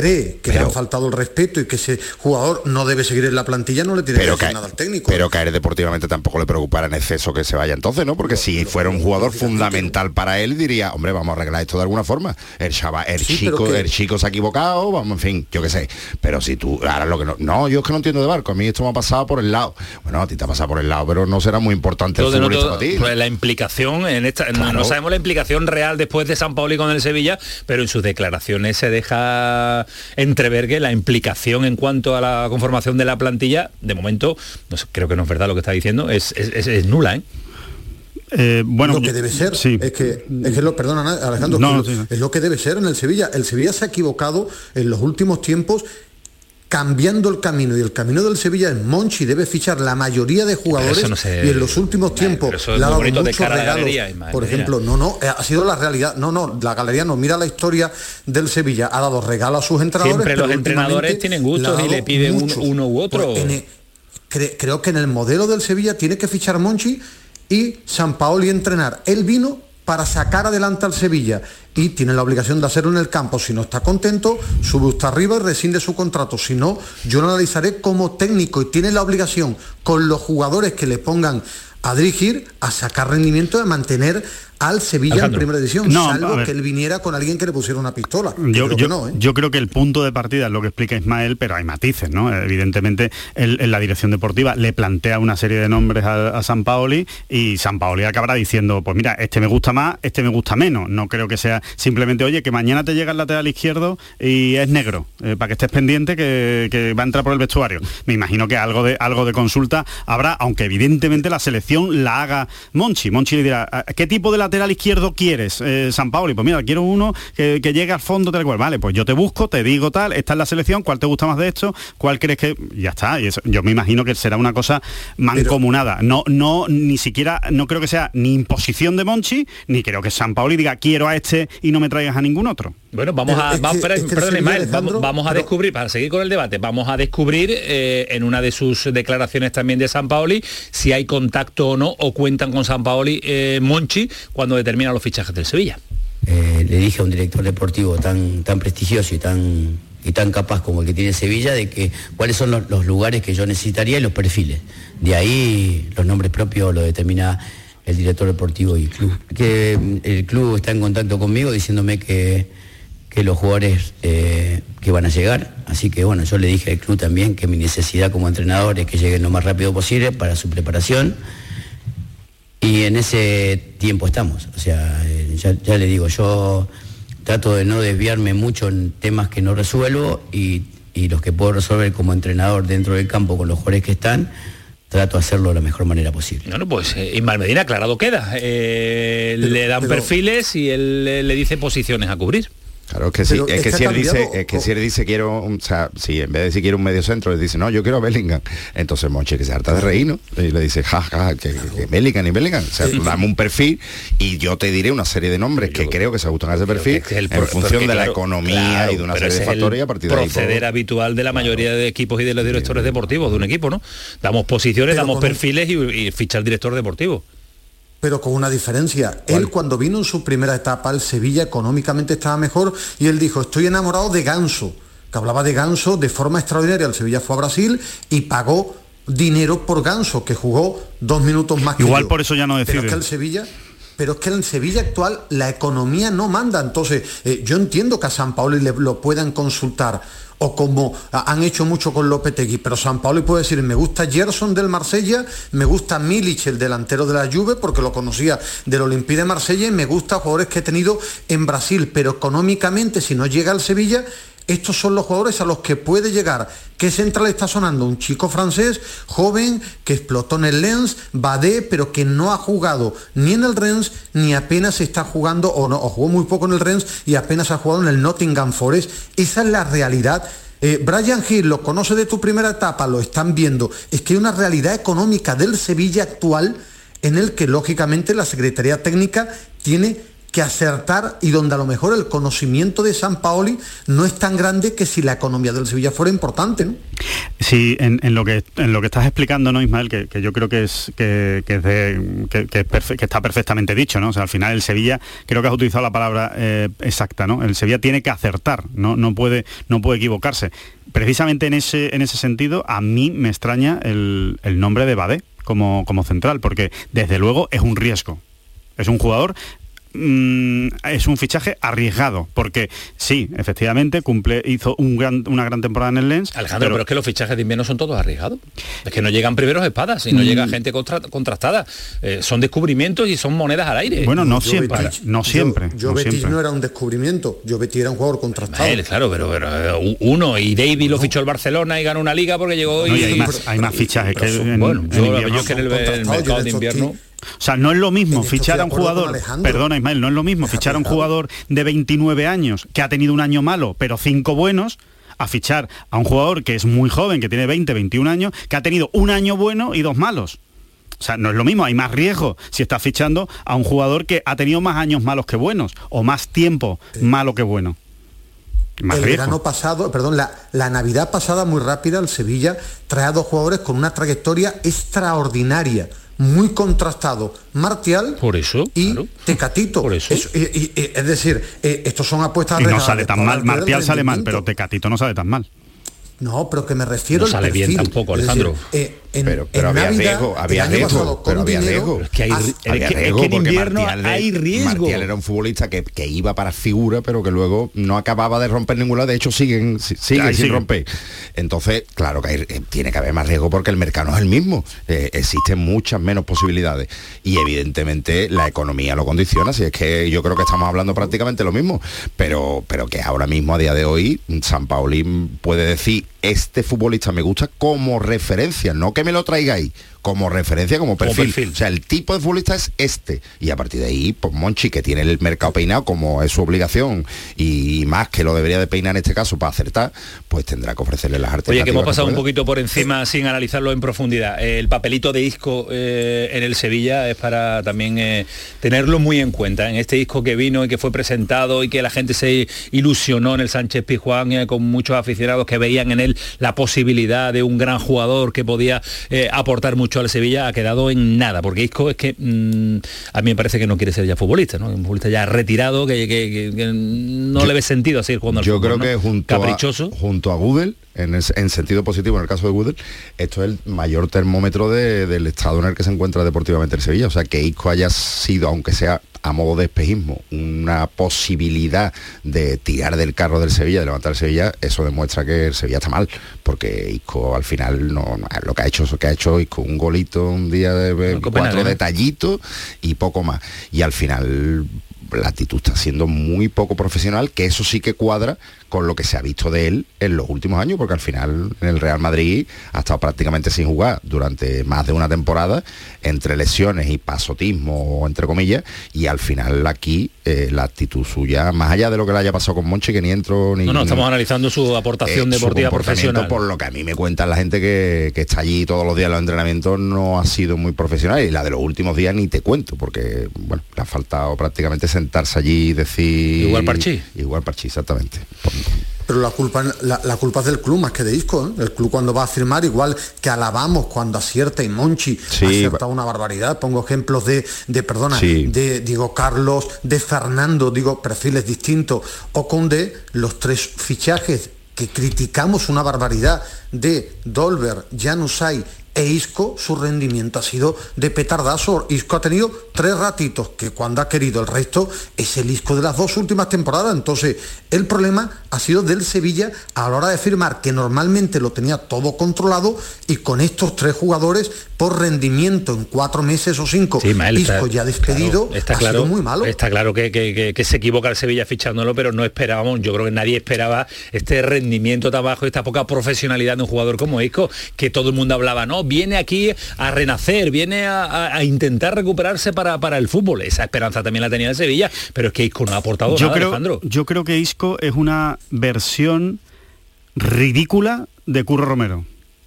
Speaker 10: cree que le
Speaker 3: Pero-
Speaker 10: han faltado el respeto y que ese jugador no debe seguir en la plantilla, no le tiene
Speaker 3: Pero
Speaker 10: que decir nada al técnico.
Speaker 3: pero caer deportivamente tampoco le preocupará en exceso que se vaya entonces, ¿no? Porque si fuera un jugador fundamental para él, diría, hombre, vamos a arreglar esto de alguna forma. El chaval, el
Speaker 10: Sí,
Speaker 3: chico,
Speaker 10: que-
Speaker 3: el chico se ha equivocado, vamos, en fin, yo qué sé. Pero si tú, ahora lo que no, no, yo es que no entiendo de barco, a mí esto me ha pasado por el lado. Bueno, a ti te ha pasado por el lado, pero no será muy importante el
Speaker 1: no,
Speaker 3: futbolista para ti.
Speaker 1: pues la implicación en esta no- sabemos la implicación real después de San Paoli con el Sevilla pero en sus declaraciones se deja entrever que la implicación en cuanto a la conformación de la plantilla de momento no sé, creo que no es verdad lo que está diciendo es, es- es- es nula ¿eh?
Speaker 2: Eh, bueno,
Speaker 10: lo que debe ser
Speaker 2: sí.
Speaker 10: es que es que lo perdona Alejandro
Speaker 2: No,
Speaker 10: que
Speaker 2: no,
Speaker 10: lo-
Speaker 2: sí.
Speaker 10: es lo que debe ser en el Sevilla el Sevilla se ha equivocado en los últimos tiempos cambiando el camino y el camino del Sevilla es Monchi debe fichar la mayoría de jugadores
Speaker 1: no
Speaker 10: y en los últimos tiempos le ha dado muchos regalos.
Speaker 1: galería,
Speaker 10: por ejemplo no no eh, ha sido la realidad no no la galería no mira la historia del Sevilla ha dado regalos a sus entrenadores
Speaker 1: siempre
Speaker 10: pero
Speaker 1: los entrenadores tienen
Speaker 10: le
Speaker 1: gustos y le piden un- uno u otro.
Speaker 10: Pues cre- creo que en el modelo del Sevilla tiene que fichar Monchi y San Paoli entrenar. Él vino para sacar adelante al Sevilla y tiene la obligación de hacerlo en el campo. Si no está contento, sube usted arriba y rescinde su contrato. Si no, yo lo analizaré como técnico y tiene la obligación con los jugadores que le pongan a dirigir, a sacar rendimiento, a mantener al Sevilla
Speaker 2: Alejandro.
Speaker 10: en primera división,
Speaker 2: No,
Speaker 10: salvo que él viniera con alguien que le pusiera una pistola.
Speaker 2: Yo,
Speaker 10: creo
Speaker 2: yo-
Speaker 10: que no, ¿eh?
Speaker 2: yo creo que el punto de partida es lo que explica Ismael, pero hay matices, ¿no? Evidentemente, él- en la dirección deportiva le plantea una serie de nombres a, a San Paoli y San Paoli acabará diciendo, pues mira, este me gusta más, este me gusta menos. No creo que sea simplemente, oye, que mañana te llega el lateral izquierdo y es negro, eh, para que estés pendiente que, que va a entrar por el vestuario. Me imagino que algo de, algo de consulta habrá, aunque evidentemente la selección la haga Monchi. Monchi le dirá, "¿A- ¿qué tipo de lateral izquierdo quieres, eh, San Paoli? Pues mira, quiero uno que, que llegue al fondo tal cual. Vale, pues yo te busco, te digo tal, esta es la selección, ¿cuál te gusta más de esto? ¿Cuál crees que...? Ya está, y eso, yo me imagino que será una cosa mancomunada. No, no, ni siquiera, no creo que sea ni imposición de Monchi, ni creo que San Paoli diga, quiero a este y no me traigas a ningún otro.
Speaker 1: Bueno, vamos a, vamos, perdón, Ismael, vamos, vamos
Speaker 10: pero-
Speaker 1: descubrir, para seguir con el debate, vamos a descubrir eh, en una de sus declaraciones también de San Paoli si hay contacto o no, o cuentan con San Paoli eh, Monchi cuando determina los fichajes del Sevilla.
Speaker 4: Eh, le dije a un director deportivo tan, tan prestigioso y tan, y tan capaz como el que tiene Sevilla de que cuáles son los, los lugares que yo necesitaría y los perfiles. De ahí los nombres propios lo determina el director deportivo y el club. Que mm, el club está en contacto conmigo diciéndome que, que los jugadores eh, que van a llegar, así que bueno, yo le dije al club también que mi necesidad como entrenador es que lleguen lo más rápido posible para su preparación y en ese tiempo estamos. O sea, eh, ya, ya le digo, yo trato de no desviarme mucho en temas que no resuelvo y, y los que puedo resolver como entrenador dentro del campo con los jugadores que están, trato de hacerlo de la mejor manera posible.
Speaker 1: Bueno, pues eh, Ismael Medina aclarado queda. Eh, le dan perfiles y él le, le dice posiciones a cubrir.
Speaker 3: Claro, es que, sí, es que si él dice, es que si él dice quiero, un- o sea, si en vez de decir quiero un medio centro, le dice, no, yo quiero a Bellingham. Entonces Monchi que se harta de reír, ¿no? Y le dice, ja, ja, que, que Bellingham y Bellingham. O sea, dame un perfil y yo te diré una serie de nombres que creo que se ajustan a ese perfil
Speaker 1: es el
Speaker 3: en función de la
Speaker 1: claro,
Speaker 3: economía
Speaker 1: claro,
Speaker 3: y de una serie de factores y a partir de ahí.
Speaker 1: proceder habitual de la mayoría de equipos y de los directores deportivos de un equipo, ¿no? Damos posiciones, damos perfiles y, y ficha el director deportivo.
Speaker 10: Pero con una diferencia. Él cuando vino en su primera etapa, el Sevilla económicamente estaba mejor y él dijo, estoy enamorado de Ganso, que hablaba de Ganso de forma extraordinaria. El Sevilla fue a Brasil y pagó dinero por Ganso, que jugó dos minutos más que
Speaker 2: Igual
Speaker 10: yo.
Speaker 2: por eso ya no
Speaker 10: Pero
Speaker 2: decide.
Speaker 10: es que el Sevilla... Pero es que en el Sevilla actual la economía no manda. Entonces, eh, yo entiendo que a San Paolo le, lo puedan consultar. O como han hecho mucho con Lopetegui, pero San Paolo puede decir, me gusta Gerson del Marsella, me gusta Milic, el delantero de la Juve, porque lo conocía del Olympique de Marsella, y me gusta jugadores que he tenido en Brasil, pero económicamente, si no llega al Sevilla, estos son los jugadores a los que puede llegar. ¿Qué central está sonando? Un chico francés, joven, que explotó en el Lens, Badé, pero que no ha jugado ni en el Rennes, ni apenas está jugando, o no, jugó muy poco en el Rennes y apenas ha jugado en el Nottingham Forest. Esa es la realidad. Eh, Brian Hill, lo conoce de tu primera etapa, lo están viendo. Es que hay una realidad económica del Sevilla actual en el que lógicamente la Secretaría Técnica tiene que acertar y donde a lo mejor el conocimiento de San Paoli no es tan grande que si la economía del Sevilla fuera importante, ¿no?
Speaker 2: Sí, en, lo que en lo que estás explicando, ¿no, Ismael? Que, yo creo que es que, es de- que- está perfectamente dicho, ¿no? O sea, al final el Sevilla, creo que has utilizado la palabra eh, exacta, ¿no? El Sevilla tiene que acertar, no, no puede, no puede equivocarse. Precisamente en ese, en ese sentido, a mí me extraña el, el nombre de Badé como, como central, porque desde luego es un riesgo. Es un jugador mm, es un fichaje arriesgado, porque sí, efectivamente, cumple, hizo un gran, una gran temporada en el Lens.
Speaker 1: Alejandro, pero, es que los fichajes de invierno son todos arriesgados. Es que no llegan primeros espadas y no
Speaker 2: Mm.
Speaker 1: llega gente contra- contrastada. Eh, son descubrimientos y son monedas al aire.
Speaker 2: Bueno, no
Speaker 10: Yo
Speaker 2: siempre,
Speaker 10: Betis-
Speaker 2: no
Speaker 10: yo-
Speaker 2: siempre.
Speaker 10: Yo,
Speaker 2: no
Speaker 10: Betis
Speaker 2: siempre.
Speaker 10: no era un descubrimiento, yo Betis era un jugador contrastado.
Speaker 1: Él, claro, pero, pero, eh, uno y David lo fichó el Barcelona y ganó una liga porque llegó y,
Speaker 2: No, y hay más, hay más fichajes que en,
Speaker 1: bueno,
Speaker 2: en
Speaker 1: yo,
Speaker 2: invierno.
Speaker 1: yo es que en el, el mercado de invierno
Speaker 2: O sea, no es lo mismo fichar a un jugador, perdona Ismael, no es lo mismo fichar a un jugador de 29 años que ha tenido un año malo, pero cinco buenos, a fichar a un jugador que es muy joven, que tiene 20, 21 años, que ha tenido un año bueno y dos malos. O sea, no es lo mismo, hay más riesgo si estás fichando a un jugador que ha tenido más años malos que buenos, o más tiempo malo que bueno. Más
Speaker 10: el
Speaker 2: riesgo.
Speaker 10: verano pasado, perdón, la, la Navidad pasada muy rápida, el Sevilla trae a dos jugadores con una trayectoria extraordinaria, muy contrastado, Martial
Speaker 1: por eso
Speaker 10: y Tecatito.
Speaker 1: Por eso.
Speaker 10: Es, y- es decir, eh, estos son apuestas
Speaker 2: Y no sale tan mal, Martial sale mal, pero Tecatito no sale tan mal.
Speaker 10: No, pero que me refiero
Speaker 1: No
Speaker 10: al
Speaker 1: sale bien tampoco,
Speaker 10: decir,
Speaker 1: Alejandro.
Speaker 10: eh, en,
Speaker 3: Pero- pero
Speaker 10: en
Speaker 3: había
Speaker 10: Navidad,
Speaker 3: riesgo, había riesgo,
Speaker 10: pasado,
Speaker 3: pero había riesgo.
Speaker 1: Es que hay, es que-
Speaker 3: Había
Speaker 1: es que
Speaker 3: riesgo
Speaker 1: en invierno
Speaker 3: Martial
Speaker 1: hay riesgo.
Speaker 3: Martial era un futbolista que, que iba para figura, pero que luego no acababa de romper ningún lado. De hecho, siguen, si- siguen sin romper. Entonces, claro que hay- eh, tiene que haber más riesgo porque el mercado no es el mismo. Eh, existen muchas menos posibilidades. Y evidentemente la economía lo condiciona. Si es que yo creo que estamos hablando prácticamente lo mismo. Pero, pero que ahora mismo, a día de hoy, San Paulín puede decir, este futbolista me gusta como referencia, no que me lo traigáis, como referencia, como
Speaker 1: Como perfil.
Speaker 3: O sea, el tipo de futbolista es este. Y a partir de ahí, pues Monchi, que tiene el mercado peinado como es su obligación, y más que lo debería de peinar en este caso para acertar, pues tendrá que ofrecerle las artes.
Speaker 1: Oye, que hemos pasado un poquito por encima sin analizarlo en profundidad. El papelito de Isco eh, en el Sevilla es para también eh, tenerlo muy en cuenta. En este disco que vino y que fue presentado y que la gente se ilusionó en el Sánchez Pizjuán eh, con muchos aficionados que veían en él la posibilidad de un gran jugador que podía eh, aportar mucho al Sevilla, ha quedado en nada. Porque Isco es que mm, a mí me parece que no quiere ser ya futbolista, ¿no? Un futbolista ya retirado que, que- que- que no
Speaker 3: Yo-
Speaker 1: le ve sentido jugando al
Speaker 3: Yo
Speaker 1: fútbol,
Speaker 3: creo
Speaker 1: ¿no?
Speaker 3: que junto
Speaker 1: Caprichoso.
Speaker 3: a, junto a Google, en sentido positivo, en el caso de Google, esto es el mayor termómetro de- del estado en el que se encuentra deportivamente el Sevilla. O sea, que Isco haya sido, aunque sea a modo de espejismo, una posibilidad de tirar del carro del Sevilla, de levantar el Sevilla, eso demuestra que el Sevilla está mal, porque Isco al final no, no- lo que ha hecho, lo que ha hecho Isco, un golito un día de
Speaker 1: Copenhague,
Speaker 3: cuatro
Speaker 1: ¿no?
Speaker 3: detallitos y poco más. Y al final la actitud está siendo muy poco profesional, que eso sí que cuadra con lo que se ha visto de él en los últimos años, porque al final en el Real Madrid ha estado prácticamente sin jugar durante más de una temporada, entre lesiones y pasotismo, entre comillas, y al final aquí eh, la actitud suya, más allá de lo que le haya pasado con Monchi, que ni entro ni...
Speaker 1: No, no, estamos
Speaker 3: ni-
Speaker 1: analizando su aportación
Speaker 3: eh, su
Speaker 1: deportiva
Speaker 3: comportamiento,
Speaker 1: profesional.
Speaker 3: por lo que a mí me cuentan la gente que, que está allí todos los días en los entrenamientos no ha sido muy profesional y la de los últimos días ni te cuento porque bueno le ha faltado prácticamente sentarse allí y decir
Speaker 1: Igual Parchís.
Speaker 3: igual Parchís exactamente
Speaker 10: Pero la culpa, la, la culpa es del club más que de Isco. ¿eh? El club cuando va a firmar, igual que alabamos cuando acierta y Monchi
Speaker 3: Sí,
Speaker 10: acierta una barbaridad. Pongo ejemplos de, de perdona,
Speaker 3: Sí.
Speaker 10: de Diego Carlos, de Fernando, digo, perfiles distintos. O con de los tres fichajes que criticamos una barbaridad de Dolber, Janusay e Isco, su rendimiento ha sido de petardazo. Isco ha tenido tres ratitos, que cuando ha querido el resto es el Isco de las dos últimas temporadas. Entonces, el problema ha sido del Sevilla a la hora de firmar, que normalmente lo tenía todo controlado, y con estos tres jugadores, por rendimiento en cuatro meses o cinco,
Speaker 1: Sí,
Speaker 10: Isco
Speaker 1: está-
Speaker 10: ya despedido,
Speaker 1: claro, está
Speaker 10: ha
Speaker 1: claro,
Speaker 10: sido muy malo.
Speaker 1: Está claro que, que- que- que se equivoca el Sevilla fichándolo, pero no esperábamos, yo creo que nadie esperaba este rendimiento tan bajo, esta poca profesionalidad de un jugador como Isco, que todo el mundo hablaba, no, viene aquí a renacer, viene a, a- a intentar recuperarse para, para el fútbol. Esa esperanza también la tenía el Sevilla, pero es que Isco no ha aportado
Speaker 2: yo
Speaker 1: nada,
Speaker 2: creo,
Speaker 1: Alejandro.
Speaker 2: yo creo que Isco es una versión ridícula de Curro Romero.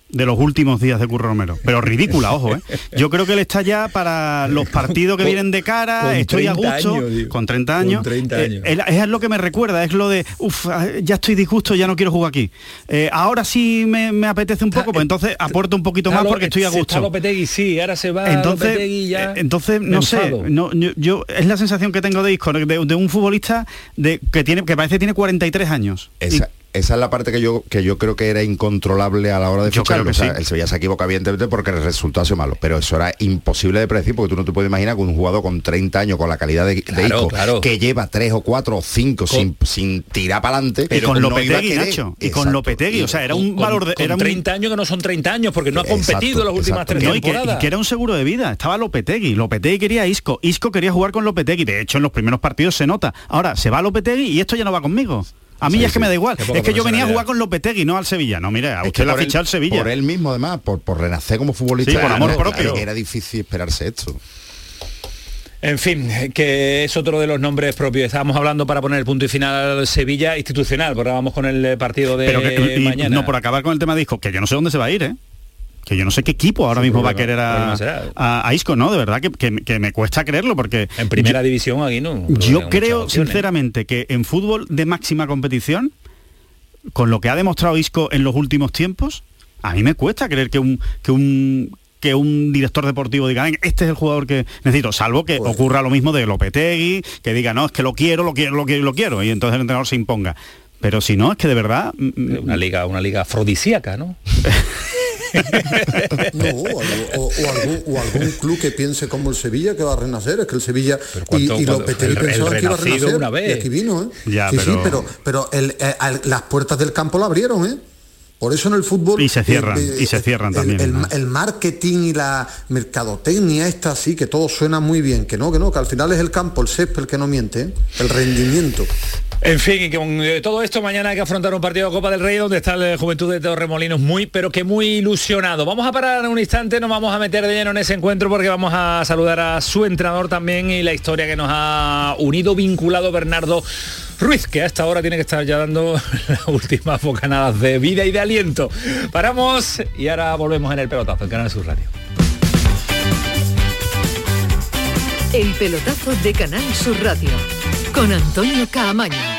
Speaker 2: De los últimos días de Curro Romero. Pero ridícula, ojo, ¿eh? Yo creo que él está ya para los partidos que vienen de cara, estoy a gusto, con 30 años. Eh, es lo que me recuerda, es lo de, uff, ah, ya estoy disgusto, ya no quiero jugar aquí. Eh, ahora sí me, apetece un poco, pues entonces aporto un poquito más porque estoy a gusto.
Speaker 1: Lopetegui, sí, ahora se va
Speaker 2: entonces,
Speaker 1: ya
Speaker 2: entonces no sé, no, yo, es la sensación que tengo de Isco, de, un futbolista de, que tiene que parece que tiene 43 años
Speaker 3: esa es la parte que yo que yo creo que era incontrolable a la hora de ficharlo. O sea, El Sevilla se equivoca evidentemente porque el resultado ha sido malo, pero eso era imposible de predecir porque tú no te puedes imaginar que un jugador con 30 años, con la calidad de, que lleva 3 o 4 o 5 sin, sin tirar para adelante.
Speaker 2: Y con Lopetegui, Nacho. Y con Lopetegui, o sea, era un valor de...
Speaker 1: Era 30 años que no son 30 años porque no ha competido las últimas tres temporadas.
Speaker 2: Y que, era un seguro de vida. Estaba Lopetegui. Lopetegui quería Isco. Isco quería jugar con Lopetegui. De hecho, en los primeros partidos se nota. Ahora, se va Lopetegui y esto ya no va conmigo. A mí ya es que me da igual. Es que yo venía a jugar con Lopetegui, no al Sevilla. No, mire, a usted la ficha al Sevilla.
Speaker 3: Por él mismo, además, por, por renacer como futbolista.
Speaker 2: Sí, por amor propio.
Speaker 3: Era difícil esperarse esto.
Speaker 1: En fin, que es otro de los nombres propios. Estábamos hablando para poner el punto y final Sevilla institucional, porque vamos con el partido de Pero mañana.
Speaker 2: No, por acabar con el tema de disco, que yo no sé dónde se va a ir, ¿eh? Que yo no sé qué equipo ahora mismo va a querer a, Isco, ¿no? De verdad que, me cuesta creerlo porque...
Speaker 1: En primera división aquí no.
Speaker 2: Yo creo sinceramente que en fútbol de máxima competición, con lo que ha demostrado Isco en los últimos tiempos, a mí me cuesta creer que un, que un que un director deportivo diga, este es el jugador que necesito, salvo que pues ocurra lo mismo de Lopetegui, que diga, no, es que lo quiero, lo quiero, lo quiero, lo quiero, y entonces el entrenador se imponga. Pero si no, es que de verdad... Mm,
Speaker 1: mm, una liga, una liga afrodisíaca, ¿no?
Speaker 10: no, o, algún, club que piense como el Sevilla que va a renacer, es que el Sevilla y, y Lopetegui pensaban que iba a renacer una vez. y aquí vino, ¿eh? sí, pero... sí, pero, pero el, eh, las puertas del campo lo abrieron, ¿eh? Por eso en el fútbol...
Speaker 2: Y se cierran, eh, y se cierran también.
Speaker 10: El, marketing y la mercadotecnia esta sí, que todo suena muy bien, que no, que no, que al final es el campo, el césped el que no miente, ¿eh? el rendimiento.
Speaker 1: En fin, y con eh, todo esto mañana hay que afrontar un partido de Copa del Rey donde está el Juventud de Torremolinos muy, pero que muy ilusionado. Vamos a parar un instante, nos vamos a meter de lleno en ese encuentro porque vamos a saludar a su entrenador también y la historia que nos ha unido, vinculado Bernardo Ruiz, que a esta hora tiene que estar ya dando las últimas bocanadas de vida y de Paramos y ahora volvemos en el pelotazo, en Canal Sur Radio.
Speaker 5: El pelotazo de Canal Sur Radio con Antonio Caamaño.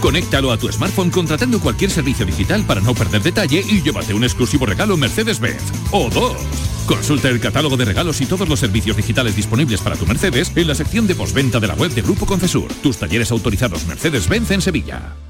Speaker 11: Conéctalo a tu smartphone contratando cualquier servicio digital para no perder detalle y llévate un exclusivo regalo Mercedes-Benz. O dos. Consulta el catálogo de regalos y todos los servicios digitales disponibles para tu Mercedes en la sección de postventa de la web de Grupo Concesur. Tus talleres autorizados Mercedes-Benz en Sevilla.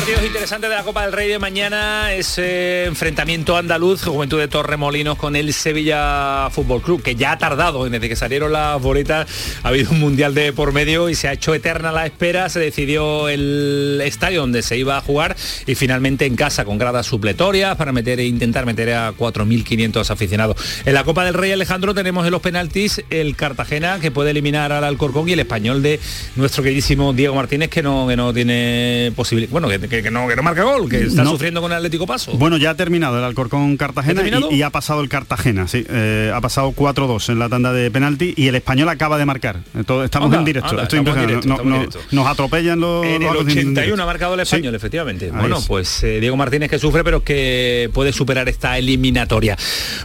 Speaker 1: partidos interesantes de la Copa del Rey de mañana es eh, enfrentamiento andaluz, Juventud de Torremolinos con el Sevilla Fútbol Club, que ya ha tardado, desde que salieron las boletas, ha habido un mundial de por medio y se ha hecho eterna la espera, se decidió el estadio donde se iba a jugar y finalmente en casa con gradas supletorias para meter e intentar meter a 4.500 aficionados. En la Copa del Rey Alejandro tenemos en los penaltis el Cartagena que puede eliminar al Alcorcón y el español de nuestro queridísimo Diego Martínez que no, que no tiene posibilidad, bueno, que- que no, que no marca gol, que está
Speaker 2: No.
Speaker 1: sufriendo con el Atlético Paso.
Speaker 2: Bueno, ya ha terminado el Alcorcón Cartagena y, y ha pasado el Cartagena, sí. Eh, ha pasado 4-2 en la tanda de penalti y el español acaba de marcar. Entonces, estamos
Speaker 1: Anda,
Speaker 2: en directo.
Speaker 1: anda,
Speaker 2: Estoy impresionado.
Speaker 1: directo,
Speaker 2: No-
Speaker 1: estamos en
Speaker 2: no-
Speaker 1: directo.
Speaker 2: nos atropellan los.
Speaker 1: En el
Speaker 2: los en
Speaker 1: 81 ha marcado el
Speaker 2: Sí.
Speaker 1: español, efectivamente.
Speaker 2: Ahí
Speaker 1: bueno,
Speaker 2: es.
Speaker 1: pues eh, Diego Martínez que sufre, pero que puede superar esta eliminatoria.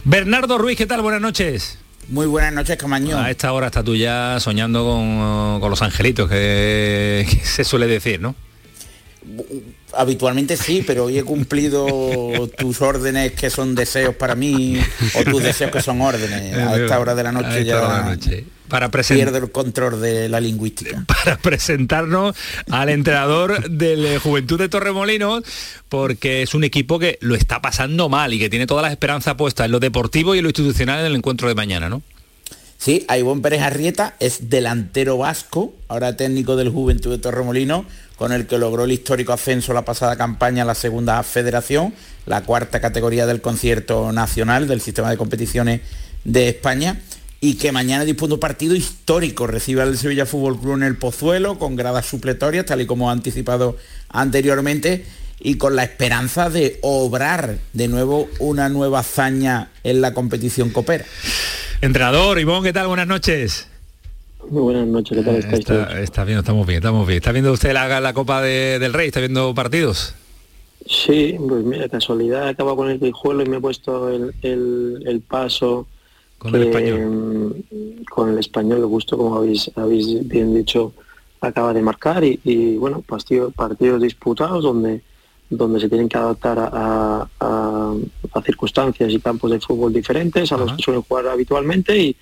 Speaker 1: Bernardo Ruiz, ¿qué tal? Buenas noches.
Speaker 12: Muy buenas noches, Camaño.
Speaker 1: A esta hora está tú ya soñando con, con los angelitos, que, que se suele decir, ¿no?
Speaker 12: Habitualmente sí, pero hoy he cumplido tus órdenes que son deseos para mí o tus deseos que son órdenes. A esta hora de la noche ya
Speaker 1: la noche. Para presentar
Speaker 12: pierdo el control de la lingüística.
Speaker 1: para presentarnos al entrenador del eh, Juventud de Torremolinos, porque es un equipo que lo está pasando mal y que tiene todas las esperanzas puestas en lo deportivo y en lo institucional en el encuentro de mañana, ¿no?
Speaker 12: Sí, Aibón Pérez Arrieta es delantero vasco, ahora técnico del Juventud de Torremolinos, con el que logró el histórico ascenso la pasada campaña a la segunda federación, la cuarta categoría del concierto nacional del sistema de competiciones de España, y que mañana de un partido histórico, recibe al Sevilla Fútbol Club en el Pozuelo, con gradas supletorias, tal y como ha anticipado anteriormente, y con la esperanza de obrar de nuevo una nueva hazaña en la competición copera.
Speaker 1: Entrenador, Ivón, ¿qué tal? Buenas noches.
Speaker 13: Muy buenas noches, ¿qué tal estáis todos?
Speaker 1: Está, viendo, estamos bien, estamos bien. ¿Está viendo usted la, la Copa de- del Rey? ¿Está viendo partidos?
Speaker 13: Sí, pues mira, casualidad, acabo con el guijuelo y me he puesto el, el- el paso
Speaker 1: Con el
Speaker 13: mm, con el español, que justo como habéis, habéis bien dicho, acaba de marcar y, y, bueno, partido- partidos disputados donde donde se tienen que adaptar a, a- a- a circunstancias y campos de fútbol diferentes a los que suelen jugar habitualmente y,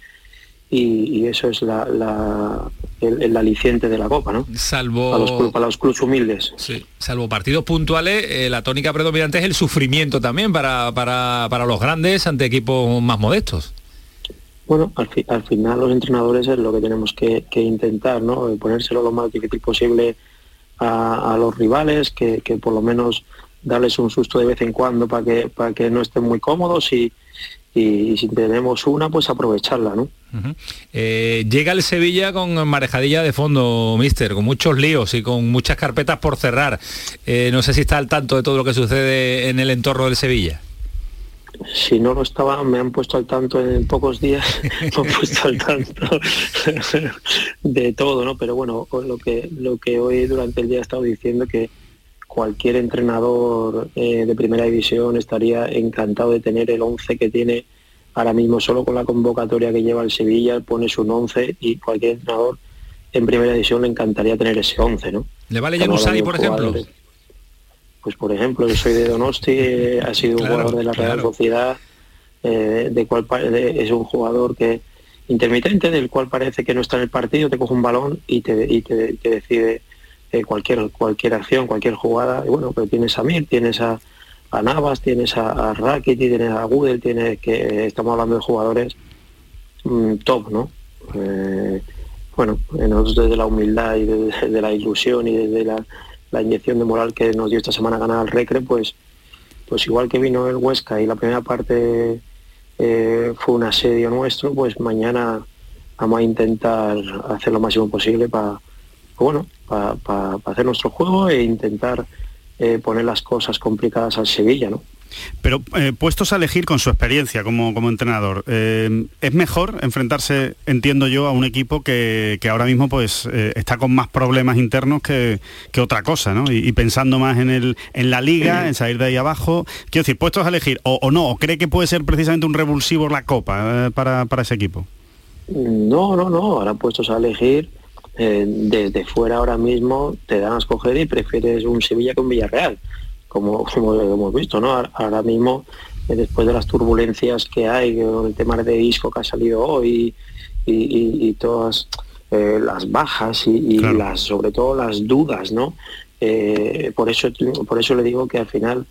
Speaker 13: y- y eso es la, la- el, el aliciente de la Copa, ¿no?
Speaker 1: Salvo...
Speaker 13: Para los, los clubes humildes.
Speaker 1: Sí, salvo partidos puntuales, eh, la tónica predominante es el sufrimiento también para, para, para los grandes ante equipos más modestos.
Speaker 13: Bueno, al, fi- al final los entrenadores es lo que tenemos que, que intentar, ¿no? Eh, Ponérselo lo más difícil posible a, a los rivales, que, que por lo menos darles un susto de vez en cuando para que, para que no estén muy cómodos y, y- y si tenemos una, pues aprovecharla, ¿no?
Speaker 1: Eh, llega el Sevilla con marejadilla de fondo, mister, con muchos líos y con muchas carpetas por cerrar. Eh, no sé si está al tanto de todo lo que sucede en el entorno del Sevilla.
Speaker 13: Si no lo estaba, me han puesto al tanto en pocos días, me han puesto al tanto de todo, ¿no? Pero bueno, lo que, lo que hoy durante el día he estado diciendo que cualquier entrenador eh, de primera división estaría encantado de tener el 11 que tiene ahora mismo solo con la convocatoria que lleva el Sevilla, pones un 11 y cualquier entrenador en primera división le encantaría tener ese 11, ¿no?
Speaker 1: ¿Le vale
Speaker 13: hablando
Speaker 1: por ejemplo?
Speaker 13: Pues por ejemplo, yo soy de Donosti, eh, ha sido un jugador de la Real
Speaker 1: claro.
Speaker 13: Sociedad, eh, de cual pa- de- es un jugador que intermitente, del cual parece que no está en el partido, te coge un balón y te, y te, te decide eh, cualquier cualquier acción, cualquier jugada. Y bueno, pero tienes a Mir, tienes a, a Navas, tienes a, a Rakitic, tienes a Gudel, tienes que estamos hablando de jugadores mm, top, ¿no? Eh, bueno, nosotros desde la humildad y desde, la ilusión y desde la, la inyección de moral que nos dio esta semana ganar al Recre, pues, pues igual que vino el Huesca y la primera parte eh, fue un asedio nuestro, pues mañana vamos a intentar hacer lo máximo posible para bueno, para hacer nuestro juego e intentar eh, poner las cosas complicadas al Sevilla, ¿no?
Speaker 2: Pero eh, puestos a elegir con su experiencia como, como entrenador, eh, ¿es mejor enfrentarse, entiendo yo, a un equipo que, que ahora mismo pues eh, está con más problemas internos que, que otra cosa, ¿no? Y, y pensando más en, el, en la liga, en salir de ahí abajo. Quiero decir, puestos a elegir, o, o no, o cree que puede ser precisamente un revulsivo la Copa para, para ese equipo.
Speaker 13: No, no, no, ahora puestos a elegir, eh, desde fuera ahora mismo te dan a escoger y prefieres un Sevilla que un Villarreal, como, como hemos visto, ¿no? Ahora- mismo, eh, después de las turbulencias que hay, el tema de disco que ha salido hoy y, y- y todas eh, las bajas y, y las, sobre todo las dudas, ¿no? eh, por eso por eso le digo que al final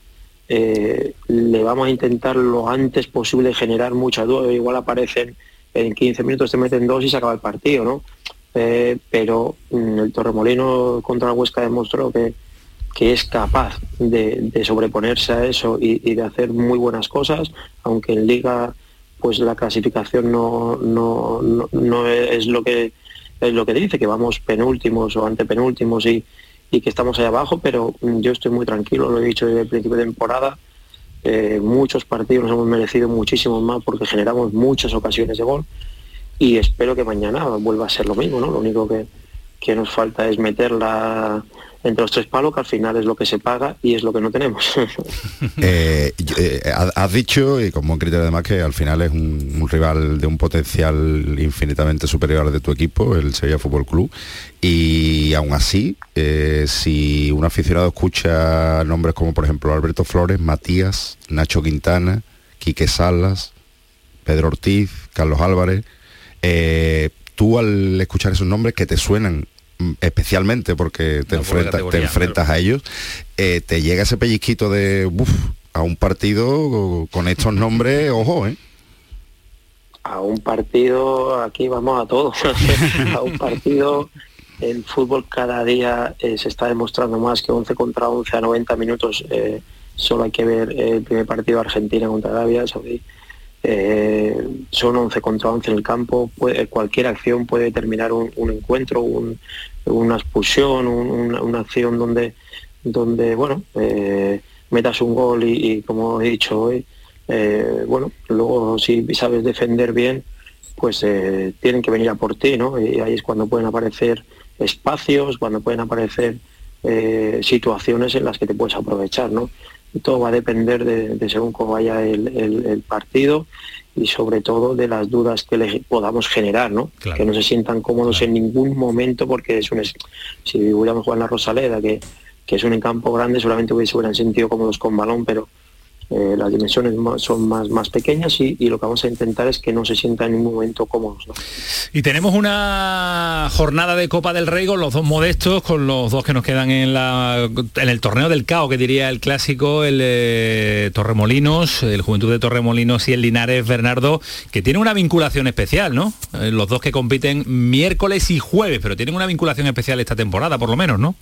Speaker 13: eh, le vamos a intentar lo antes posible generar mucha duda. Igual aparecen en 15 minutos, te meten dos y se acaba el partido, ¿no? Eh, pero mm, el Torremolino contra la Huesca demostró que, que es capaz de, de sobreponerse a eso y, de hacer muy buenas cosas, aunque en liga pues la clasificación no, no, no, no es lo que es lo que dice, que vamos penúltimos o antepenúltimos y, y que estamos ahí abajo, pero mm, yo estoy muy tranquilo, lo he dicho desde el principio de temporada. Eh, muchos partidos nos hemos merecido muchísimo más porque generamos muchas ocasiones de gol y espero que mañana vuelva a ser lo mismo, ¿no? Lo único que, que nos falta es meterla entre los tres palos, que al final es lo que se paga y es lo que no tenemos.
Speaker 3: Eh, eh, ha- has dicho, y con buen criterio además, que al final es un, un rival de un potencial infinitamente superior al de tu equipo, el Sevilla Fútbol Club, y aún así, eh, si un aficionado escucha nombres como por ejemplo Alberto Flores, Matías, Nacho Quintana, Quique Salas, Pedro Ortiz, Carlos Álvarez, eh, tú al escuchar esos nombres que te suenan mm, especialmente porque te, enfrenta- enfrentas a ellos, eh, te llega ese pellizquito de "Buf, a un partido con estos nombres, ojo, ¿eh?
Speaker 13: a un partido, aquí vamos a todo, a un partido, el fútbol cada día eh, se está demostrando más que 11 contra 11 a 90 minutos, eh, solo hay que ver el primer partido de Argentina contra Arabia Saudí, Eh, son 11 contra 11 en el campo, cualquier acción puede determinar un, encuentro, un- una expulsión, un- una, acción donde, donde bueno, eh, metas un gol y, como he dicho hoy, eh, bueno, luego si sabes defender bien, pues tienen que venir a por ti, ¿no? Y ahí es cuando pueden aparecer espacios, cuando pueden aparecer situaciones en las que te puedes aprovechar, ¿no? Todo va a depender de, de según cómo vaya el, el- el partido y sobre todo de las dudas que le podamos generar, ¿no? Que no se sientan cómodos en ningún momento porque es un si hubiéramos jugado en la Rosaleda, que, que es un campo grande, solamente hubiese hubieran sentido cómodos con balón, pero eh, las dimensiones más- son más, más pequeñas y, y lo que vamos a intentar es que no se sientan en ningún momento cómodos. ¿no?
Speaker 1: Y tenemos una jornada de Copa del Rey con los dos modestos, con los dos que nos quedan en, la, en el torneo del CAO, que diría el clásico, el eh, Torremolinos, el Juventud de Torremolinos y el Linares Bernardo, que tiene una vinculación especial, ¿no? Eh, los dos que compiten miércoles y jueves, pero tienen una vinculación especial esta temporada, por lo menos, ¿no?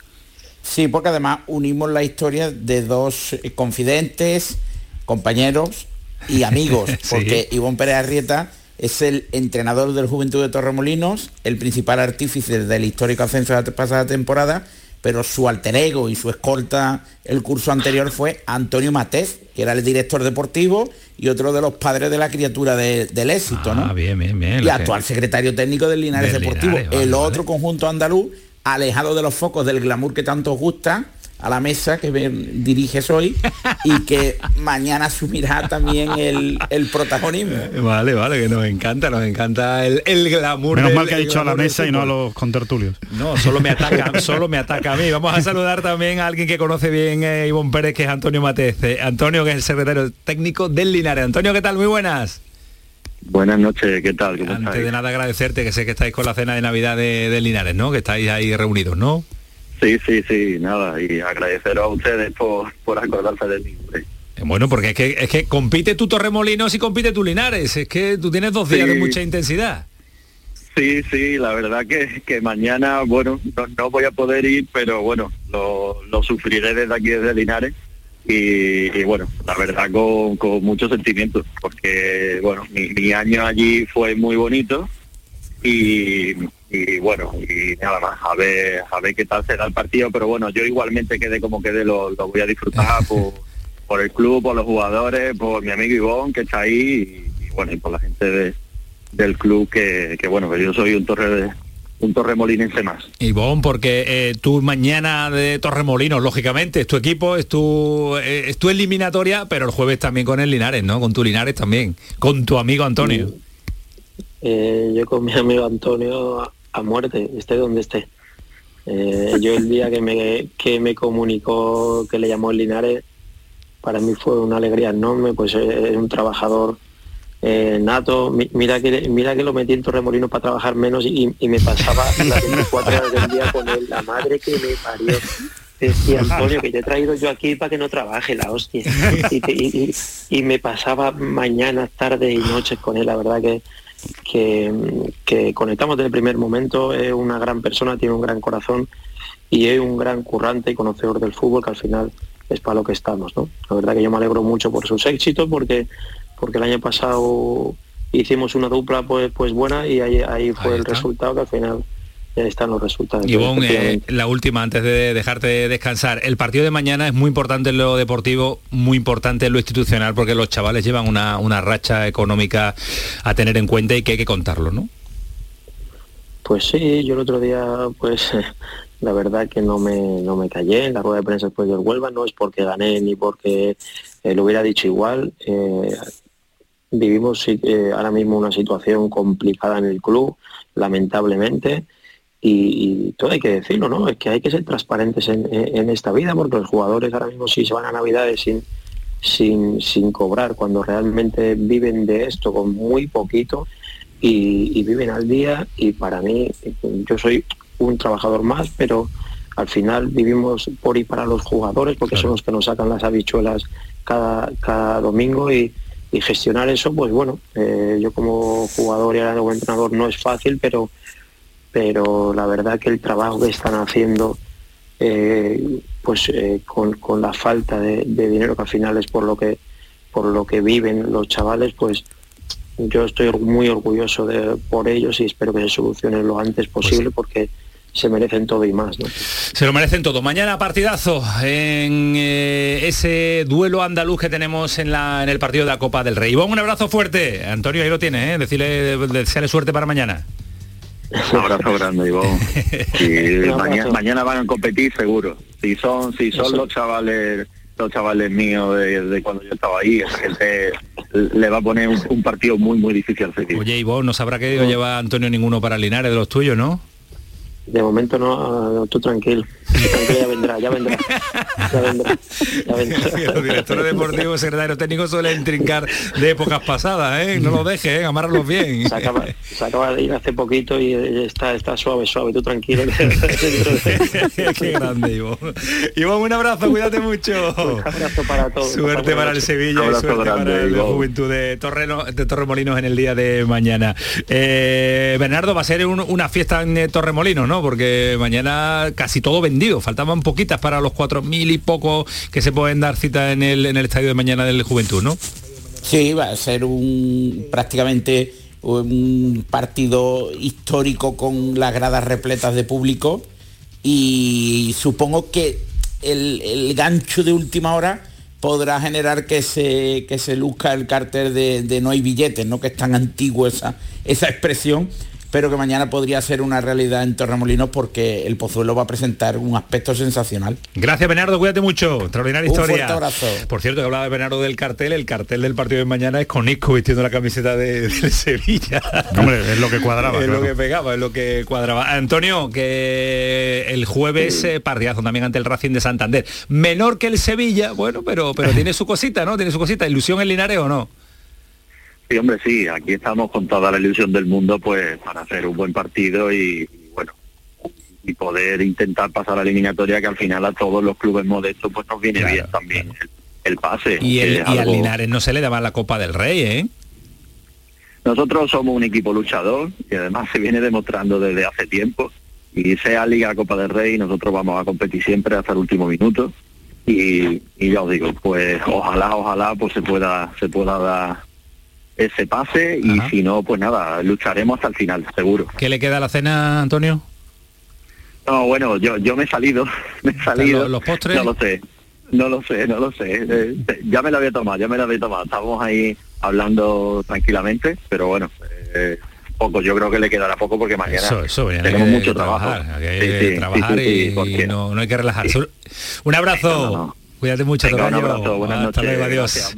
Speaker 12: Sí, porque además unimos la historia de dos confidentes, compañeros y amigos,
Speaker 1: Sí.
Speaker 12: porque Ivón Pérez Arrieta es el entrenador del Juventud de Torremolinos, el principal artífice del histórico ascenso de la pasada temporada, pero su alter ego y su escolta el curso anterior fue Antonio Matez, que era el director deportivo y otro de los padres de la criatura de- del éxito, ¿no?
Speaker 1: Ah, bien, bien, bien.
Speaker 12: y
Speaker 1: que-
Speaker 12: actual secretario técnico del Linares
Speaker 1: Del
Speaker 12: Deportivo.
Speaker 1: Linares, vale,
Speaker 12: el
Speaker 1: vale.
Speaker 12: otro conjunto andaluz, alejado de los focos del glamour que tanto os gusta, a la mesa que me diriges hoy y que mañana asumirá también el, el protagonismo.
Speaker 1: Vale, vale, que nos encanta, nos encanta el, el glamour.
Speaker 2: Menos
Speaker 1: del-
Speaker 2: mal que ha dicho a la mesa y no a los contertulios.
Speaker 1: No, solo me ataca, solo me ataca a mí. Vamos a saludar también a alguien que conoce bien eh, Ivonne Pérez, que es Antonio Matez. Eh, Antonio, que es el secretario técnico del Linares. Antonio, ¿qué tal? Muy buenas.
Speaker 14: Buenas noches, ¿qué tal? ¿Cómo
Speaker 1: Antes
Speaker 14: estáis?
Speaker 1: de nada agradecerte que sé que estáis con la cena de Navidad de, de Linares, ¿no? Que estáis ahí reunidos, ¿no?
Speaker 14: Sí, sí, sí, nada, y agradeceros a ustedes por, por acordarse de mí. hombre.
Speaker 1: Eh, Bueno, porque es que, es que compite tu Torremolinos y compite tu Linares. Es que tú tienes dos días
Speaker 14: Sí.
Speaker 1: de mucha intensidad.
Speaker 14: Sí, sí, la verdad que, que mañana, bueno, no, no voy a poder ir, pero bueno, lo, lo sufriré desde aquí, desde Linares. Y, y bueno, la verdad con, con mucho sentimiento, porque bueno, mi, mi año allí fue muy bonito y, y bueno, y nada más, a ver, a ver qué tal será el partido, pero bueno, yo igualmente quede como quede, lo, lo voy a disfrutar por, por el club, por los jugadores, por mi amigo Ivón que está ahí y, y bueno, y por la gente de, del club que, que bueno, que yo soy un torre de, un torremolinense más.
Speaker 1: Ivonne, porque eh, tú mañana de Torremolinos, lógicamente, es tu equipo, es tu, eh, es tu eliminatoria, pero el jueves también con el Linares, ¿no? Con tu Linares también, con tu amigo Antonio.
Speaker 13: Eh, yo con mi amigo Antonio a, muerte, esté donde esté. Eh, yo el día que me, que me comunicó que le llamó el Linares, para mí fue una alegría enorme, pues eh, es un trabajador eh, nato. Mi- mira que mira que lo metí en Torremolinos para trabajar menos y, me pasaba las 24 horas del día con él, la madre que me parió. decía Antonio que te he traído yo aquí para que no trabaje la hostia. Y- y me pasaba mañanas, tardes y noches con él, la verdad que, que, que conectamos desde el primer momento, es una gran persona, tiene un gran corazón y es un gran currante y conocedor del fútbol que al final es para lo que estamos, ¿no? La verdad que yo me alegro mucho por sus éxitos porque porque el año pasado hicimos una dupla pues pues buena y ahí, ahí fue
Speaker 1: Ahí
Speaker 13: el resultado que al final ya están los resultados.
Speaker 1: Ivonne, eh, la última antes de dejarte descansar. El partido de mañana es muy importante en lo deportivo, muy importante en lo institucional, porque los chavales llevan una, una racha económica a tener en cuenta y que hay que contarlo, ¿no?
Speaker 13: Pues sí, yo el otro día, pues la verdad que no me, no me callé en la rueda de prensa después del Huelva, no es porque gané ni porque eh, lo hubiera dicho igual. eh, vivimos eh, ahora mismo una situación complicada en el club, lamentablemente, y, y todo hay que decirlo, ¿no? Es que hay que ser transparentes en, en- en esta vida, porque los jugadores ahora mismo sí se van a Navidades sin, sin, sin cobrar, cuando realmente viven de esto con muy poquito y, y viven al día y para mí yo soy un trabajador más pero al final vivimos por y para los jugadores porque son los que nos sacan las habichuelas cada, cada domingo y, y gestionar eso pues bueno eh, yo como jugador y ahora como entrenador no es fácil pero pero la verdad que el trabajo que están haciendo eh, pues eh, con, con la falta de, de dinero que al final es por lo que por lo que viven los chavales pues yo estoy muy orgulloso de por ellos y espero que se solucione lo antes posible porque se merecen todo y más ¿no?
Speaker 1: Se lo merecen todo. Mañana partidazo en eh, ese duelo andaluz que tenemos en, la, en el partido de la Copa del Rey. Ivonne, un abrazo fuerte. Antonio, ahí lo tiene, ¿eh? Decirle, desearle suerte para mañana.
Speaker 14: Un abrazo grande, Ivonne. Mañana, mañana van a competir seguro. Si son, si son
Speaker 1: Eso.
Speaker 14: los chavales los chavales míos de, de cuando yo estaba ahí, esa gente le va a poner un, un partido muy muy difícil al.
Speaker 1: Oye, Ivonne, no sabrá que lleva Antonio ninguno para Linares de los tuyos, ¿no?
Speaker 13: De momento no, tú tranquilo Tranquilo, ya vendrá ya vendrá ya vendrá, ya vendrá.
Speaker 1: Los directores deportivos, secretarios técnicos suelen trincar de épocas pasadas, ¿eh? No lo dejes, ¿eh? amárralos bien.
Speaker 13: se acaba, se acaba de ir hace poquito y eh, está, está suave, suave, tú tranquilo.
Speaker 1: Qué grande, Ivonne. Ivonne, un abrazo, cuídate mucho.
Speaker 13: Un abrazo para todos.
Speaker 1: Suerte para el Sevilla y suerte
Speaker 14: grande,
Speaker 1: para
Speaker 14: Ivonne.
Speaker 1: Juventud de, Torreno, de Torremolinos en el día de mañana. Eh, Bernardo, va a ser un- una fiesta en eh, Torremolinos, ¿no? Porque mañana casi todo vendido. Faltaban poquitas para los cuatro mil y poco que se pueden dar cita en el, en el estadio de mañana del Juventud, ¿no?
Speaker 12: Sí, va a ser un prácticamente un partido histórico con las gradas repletas de público y supongo que el, el gancho de última hora podrá generar que se, que se luzca el cartel de, de no hay billetes, ¿no? que es tan antiguo esa, esa expresión, pero que mañana podría ser una realidad en Torremolinos porque el Pozuelo va a presentar un aspecto sensacional.
Speaker 1: Gracias, Bernardo, cuídate mucho. Extraordinaria
Speaker 12: Un
Speaker 1: historia.
Speaker 12: fuerte abrazo.
Speaker 1: Por cierto, que hablaba de Bernardo del cartel, el cartel del partido de mañana es con Isco vistiendo la camiseta de, del Sevilla.
Speaker 2: Hombre, es lo que cuadraba,
Speaker 1: es
Speaker 2: claro.
Speaker 1: lo que pegaba, es lo que cuadraba. Antonio, que el jueves eh, partidazo también ante el Racing de Santander. Menor que el Sevilla, bueno, pero, pero tiene su cosita, ¿no? Tiene su cosita. ¿Ilusión en Linares o no?
Speaker 14: Sí, hombre, sí, aquí estamos con toda la ilusión del mundo pues para hacer un buen partido y, bueno, y poder intentar pasar a la eliminatoria que al final a todos los clubes modestos pues nos viene bien también el, el pase.
Speaker 1: Y, el, al Linares no se le daba la Copa del Rey, ¿eh?
Speaker 14: Nosotros somos un equipo luchador y además se viene demostrando desde hace tiempo. Y sea Liga Copa del Rey, nosotros vamos a competir siempre hasta el último minuto. Y, y ya os digo, pues ojalá, ojalá pues se pueda, se pueda dar ese pase y si no, pues nada, lucharemos hasta el final, seguro.
Speaker 1: ¿Qué le queda a la cena, Antonio?
Speaker 14: No, bueno, yo, yo me he salido, me he salido.
Speaker 1: ¿Los- postres?
Speaker 14: No lo sé, no lo sé, no lo sé. Eh, ya me la había tomado, ya me la había tomado. Estábamos ahí hablando tranquilamente, pero bueno, eh, poco, yo creo que le quedará poco porque mañana
Speaker 1: Eso, eso, mañana
Speaker 14: tenemos
Speaker 1: hay que
Speaker 14: mucho
Speaker 1: trabajar,
Speaker 14: trabajo.
Speaker 1: hay que
Speaker 14: Sí, sí,
Speaker 1: trabajar
Speaker 14: sí,
Speaker 1: y
Speaker 14: porque-
Speaker 1: no, no hay que relajarse. Un abrazo. Cuídate mucho,
Speaker 14: Venga, un abrazo, buenas
Speaker 1: Hasta
Speaker 14: noches,
Speaker 1: luego, adiós.
Speaker 14: gracias,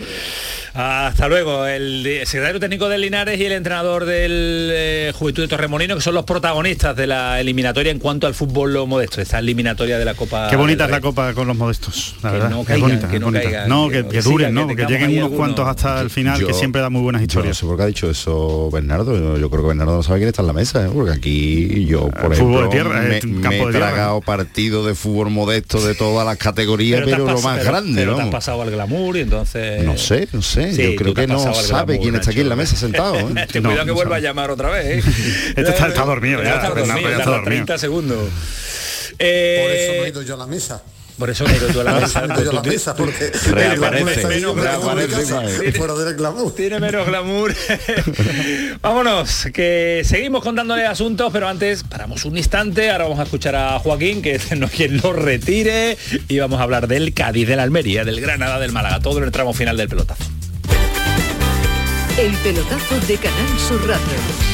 Speaker 1: Hasta luego. El secretario técnico del Linares y el entrenador del eh, Juventud de Torremolino, que son los protagonistas de la eliminatoria en cuanto al fútbol lo modesto, esta eliminatoria de la Copa.
Speaker 2: Qué bonita es la copa con los modestos, la
Speaker 1: Que
Speaker 2: verdad.
Speaker 1: no
Speaker 2: Es
Speaker 1: caigan,
Speaker 2: bonita,
Speaker 1: que no
Speaker 2: bonita.
Speaker 1: caigan,
Speaker 2: No,
Speaker 1: que-
Speaker 2: que, duren, ¿no? Que lleguen unos
Speaker 1: alguno.
Speaker 2: cuantos hasta el final, que
Speaker 3: Yo-
Speaker 2: siempre da muy buenas
Speaker 3: Yo
Speaker 2: historias.
Speaker 3: no sé por qué ha dicho eso Bernardo. Yo, yo creo que Bernardo no sabe quién está en la mesa, ¿eh? porque aquí yo, por
Speaker 2: Eh, fútbol
Speaker 3: ejemplo,
Speaker 2: de tierra,
Speaker 3: me,
Speaker 2: es un
Speaker 3: me
Speaker 2: campo
Speaker 3: he
Speaker 2: de tierra.
Speaker 3: tragado partidos de fútbol modesto de todas las categorías, pero, lo más
Speaker 1: pero-
Speaker 3: grande,
Speaker 1: pero te has
Speaker 3: ¿no?
Speaker 1: pasado al glamour y entonces.
Speaker 3: No sé, no sé.
Speaker 1: Sí,
Speaker 3: yo creo
Speaker 1: te
Speaker 3: que no sabe quién está aquí en la mesa sentado. ¿eh?
Speaker 1: Ten cuidado que vuelva a llamar otra vez. ¿eh?
Speaker 2: Este está- está dormido ya,
Speaker 1: Está dormido,
Speaker 2: ya está
Speaker 1: tarda
Speaker 2: dormido.
Speaker 1: 30 segundos.
Speaker 10: Por
Speaker 1: Eh,
Speaker 10: eso no he ido yo a la mesa.
Speaker 1: Por eso no he ido tú a la
Speaker 10: Por
Speaker 1: mesa.
Speaker 10: eso no he ido yo a la mesa, porque
Speaker 3: Reaparece,
Speaker 10: glamour me fuera del glamour.
Speaker 1: Tiene menos glamour. Vámonos, que seguimos contándole asuntos, pero antes paramos un instante. Ahora vamos a escuchar a Joaquín, que es no quien lo retire, y vamos a hablar del Cádiz, del Almería, del Granada, del Málaga, todo en el tramo final del pelotazo.
Speaker 5: El pelotazo de Canal Sur Radio.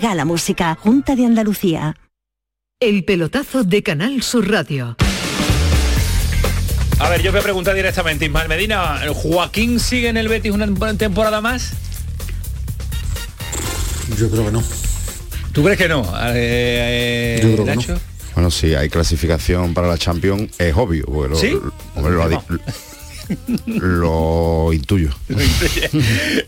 Speaker 6: música. Junta de Andalucía.
Speaker 5: El pelotazo de Canal Sur Radio.
Speaker 1: A ver, yo voy a preguntar directamente, Ismael Medina, ¿Joaquín sigue en el Betis una temporada más?
Speaker 10: Yo creo que no.
Speaker 1: ¿Tú crees que no? Eh,
Speaker 3: Yo creo que no. Bueno, si hay clasificación para la Champions, es obvio. lo-
Speaker 1: ¿Sí?
Speaker 3: lo Lo intuyo.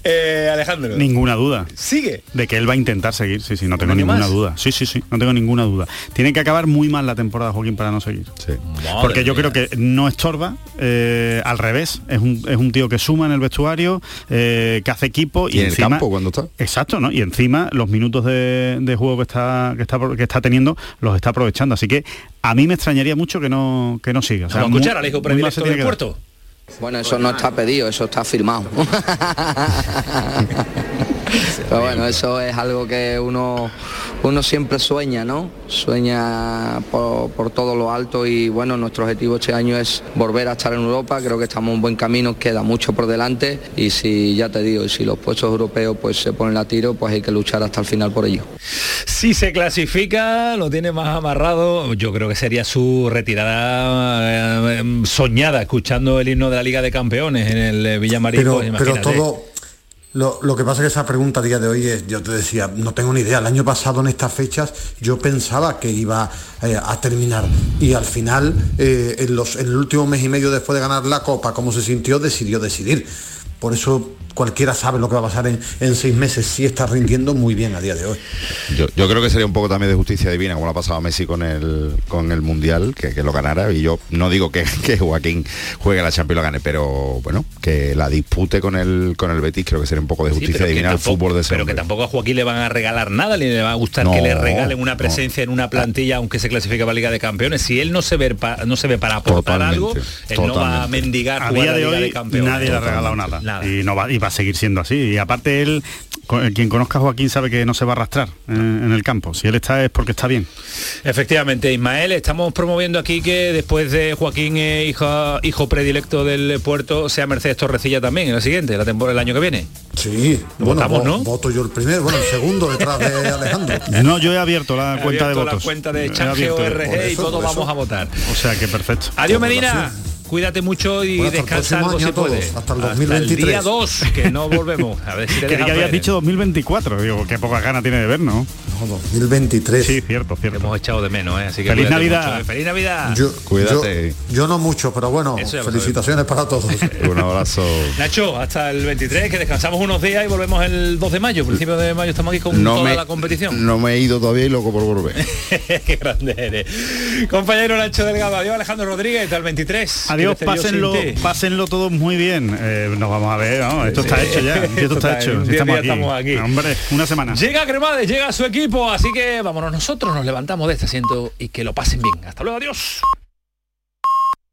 Speaker 1: Eh, Alejandro.
Speaker 2: Ninguna duda.
Speaker 1: Sigue.
Speaker 2: De que él va a intentar seguir, sí, sí, no tengo ninguna
Speaker 1: más?
Speaker 2: duda. Sí, sí, sí, no tengo ninguna duda. Tiene que acabar muy mal la temporada Joaquín para no seguir. Porque yo creo que no estorba, eh, al revés, es un, es un tío que suma en el vestuario, eh, que hace equipo y,
Speaker 3: ¿Y en el
Speaker 2: encima,
Speaker 3: campo cuando está?
Speaker 2: Exacto, ¿no? Y encima los minutos de, de juego que está, que está que está teniendo los está aprovechando. Así que a mí me extrañaría mucho que no que no siga. O sea,
Speaker 1: Vamos a escuchar al hijo predilecto del
Speaker 2: dar.
Speaker 15: Bueno, eso no está pedido, eso está firmado. Pero bueno, eso es algo que uno, uno siempre sueña, ¿no? Sueña por, por todo lo alto y bueno, nuestro objetivo este año es volver a estar en Europa, creo que estamos en buen camino, queda mucho por delante y si, ya te digo, y si los puestos europeos pues se ponen a tiro, pues hay que luchar hasta el final por ello.
Speaker 1: Si se clasifica, lo tiene más amarrado. Yo creo que sería su retirada eh, soñada, escuchando el himno de la Liga de Campeones en el eh, Villamarín.
Speaker 10: Pero,
Speaker 1: pues,
Speaker 10: pero
Speaker 1: imagínate.
Speaker 10: todo... Lo, lo que pasa es que esa pregunta a día de hoy es, yo te decía, no tengo ni idea. El año pasado en estas fechas yo pensaba que iba eh, a terminar y al final, eh, en, los, en el último mes y medio después de ganar la Copa, como se sintió, decidió decidir. Por eso cualquiera sabe lo que va a pasar en, en seis meses. Sí está rindiendo muy bien a día de hoy.
Speaker 3: Yo, yo creo que sería un poco también de justicia divina, como lo ha pasado a Messi con el, con el Mundial, que, que lo ganara. Y yo no digo que, que Joaquín juegue la Champions y lo gane, pero bueno, que la dispute con el, con el Betis creo que sería un poco de justicia divina al fútbol de ese
Speaker 1: Pero que tampoco a Joaquín le van a regalar nada, ni le va a gustar
Speaker 3: No,
Speaker 1: que le regalen una
Speaker 3: no.
Speaker 1: presencia en una plantilla, aunque se clasifique para la Liga de Campeones. Si él no se ve, pa- no se ve para aportar
Speaker 3: Totalmente,
Speaker 1: algo, él no va a mendigar
Speaker 2: a
Speaker 1: jugar
Speaker 2: día
Speaker 1: la
Speaker 2: de
Speaker 1: Liga
Speaker 2: hoy
Speaker 1: de Campeones.
Speaker 2: nadie le ha regalado nada, y no va y va a seguir siendo así y aparte él co- quien conozca a Joaquín sabe que no se va a arrastrar en, en el campo si él está es porque está bien
Speaker 1: Efectivamente, Ismael, estamos promoviendo aquí que después de Joaquín, eh, hijo, hijo predilecto del puerto, sea Mercedes Torrecilla también en la siguiente, la temporada el año que viene.
Speaker 10: Sí,
Speaker 1: Votamos,
Speaker 10: vo-
Speaker 1: ¿no?
Speaker 10: Voto yo el primero, bueno, el segundo detrás de Alejandro.
Speaker 2: no yo he abierto la
Speaker 1: He
Speaker 2: cuenta de
Speaker 1: abierto la
Speaker 2: votos
Speaker 1: cuenta de
Speaker 2: He
Speaker 1: Change
Speaker 2: abierto.
Speaker 1: ORG y todos vamos a votar.
Speaker 2: o sea que perfecto
Speaker 1: Adiós Medina, cuídate mucho y
Speaker 10: Bueno, hasta el
Speaker 1: descansa
Speaker 10: próximo
Speaker 1: algo
Speaker 10: año
Speaker 1: si
Speaker 10: a todos,
Speaker 1: puedes.
Speaker 10: hasta el 2023.
Speaker 1: día 2, que no volvemos. A ver si te
Speaker 2: que, que habías dicho 2024 digo qué poca gana tiene de ver no
Speaker 10: no 2023
Speaker 2: sí cierto cierto
Speaker 1: hemos echado de menos ¿eh? así que
Speaker 2: Feliz Navidad.
Speaker 1: mucho, ¿eh? feliz Navidad
Speaker 10: Yo,
Speaker 3: Cuídate.
Speaker 10: Yo, yo no mucho, pero bueno,
Speaker 1: ya
Speaker 10: felicitaciones para todos.
Speaker 3: Un abrazo.
Speaker 1: Nacho, hasta el 23, que descansamos unos días y volvemos el 2 de mayo. Principio de mayo estamos aquí con
Speaker 3: No
Speaker 1: toda
Speaker 3: me,
Speaker 1: la competición.
Speaker 3: no me he ido todavía y loco por volver.
Speaker 1: Qué grande eres. Compañero Nacho Delgado, adiós Alejandro Rodríguez, hasta el 23.
Speaker 2: Adiós,
Speaker 1: ¿Qué decir yo
Speaker 2: pásenlo, pásenlo todos muy bien. Eh, nos vamos a ver, vamos, esto está hecho ya. Esto está hecho. si estamos, aquí.
Speaker 1: estamos aquí.
Speaker 2: Hombre, una semana.
Speaker 1: Llega Cremades, llega su equipo, así que vámonos nosotros, nos levantamos de este asiento y que lo pasen bien. Hasta luego, adiós.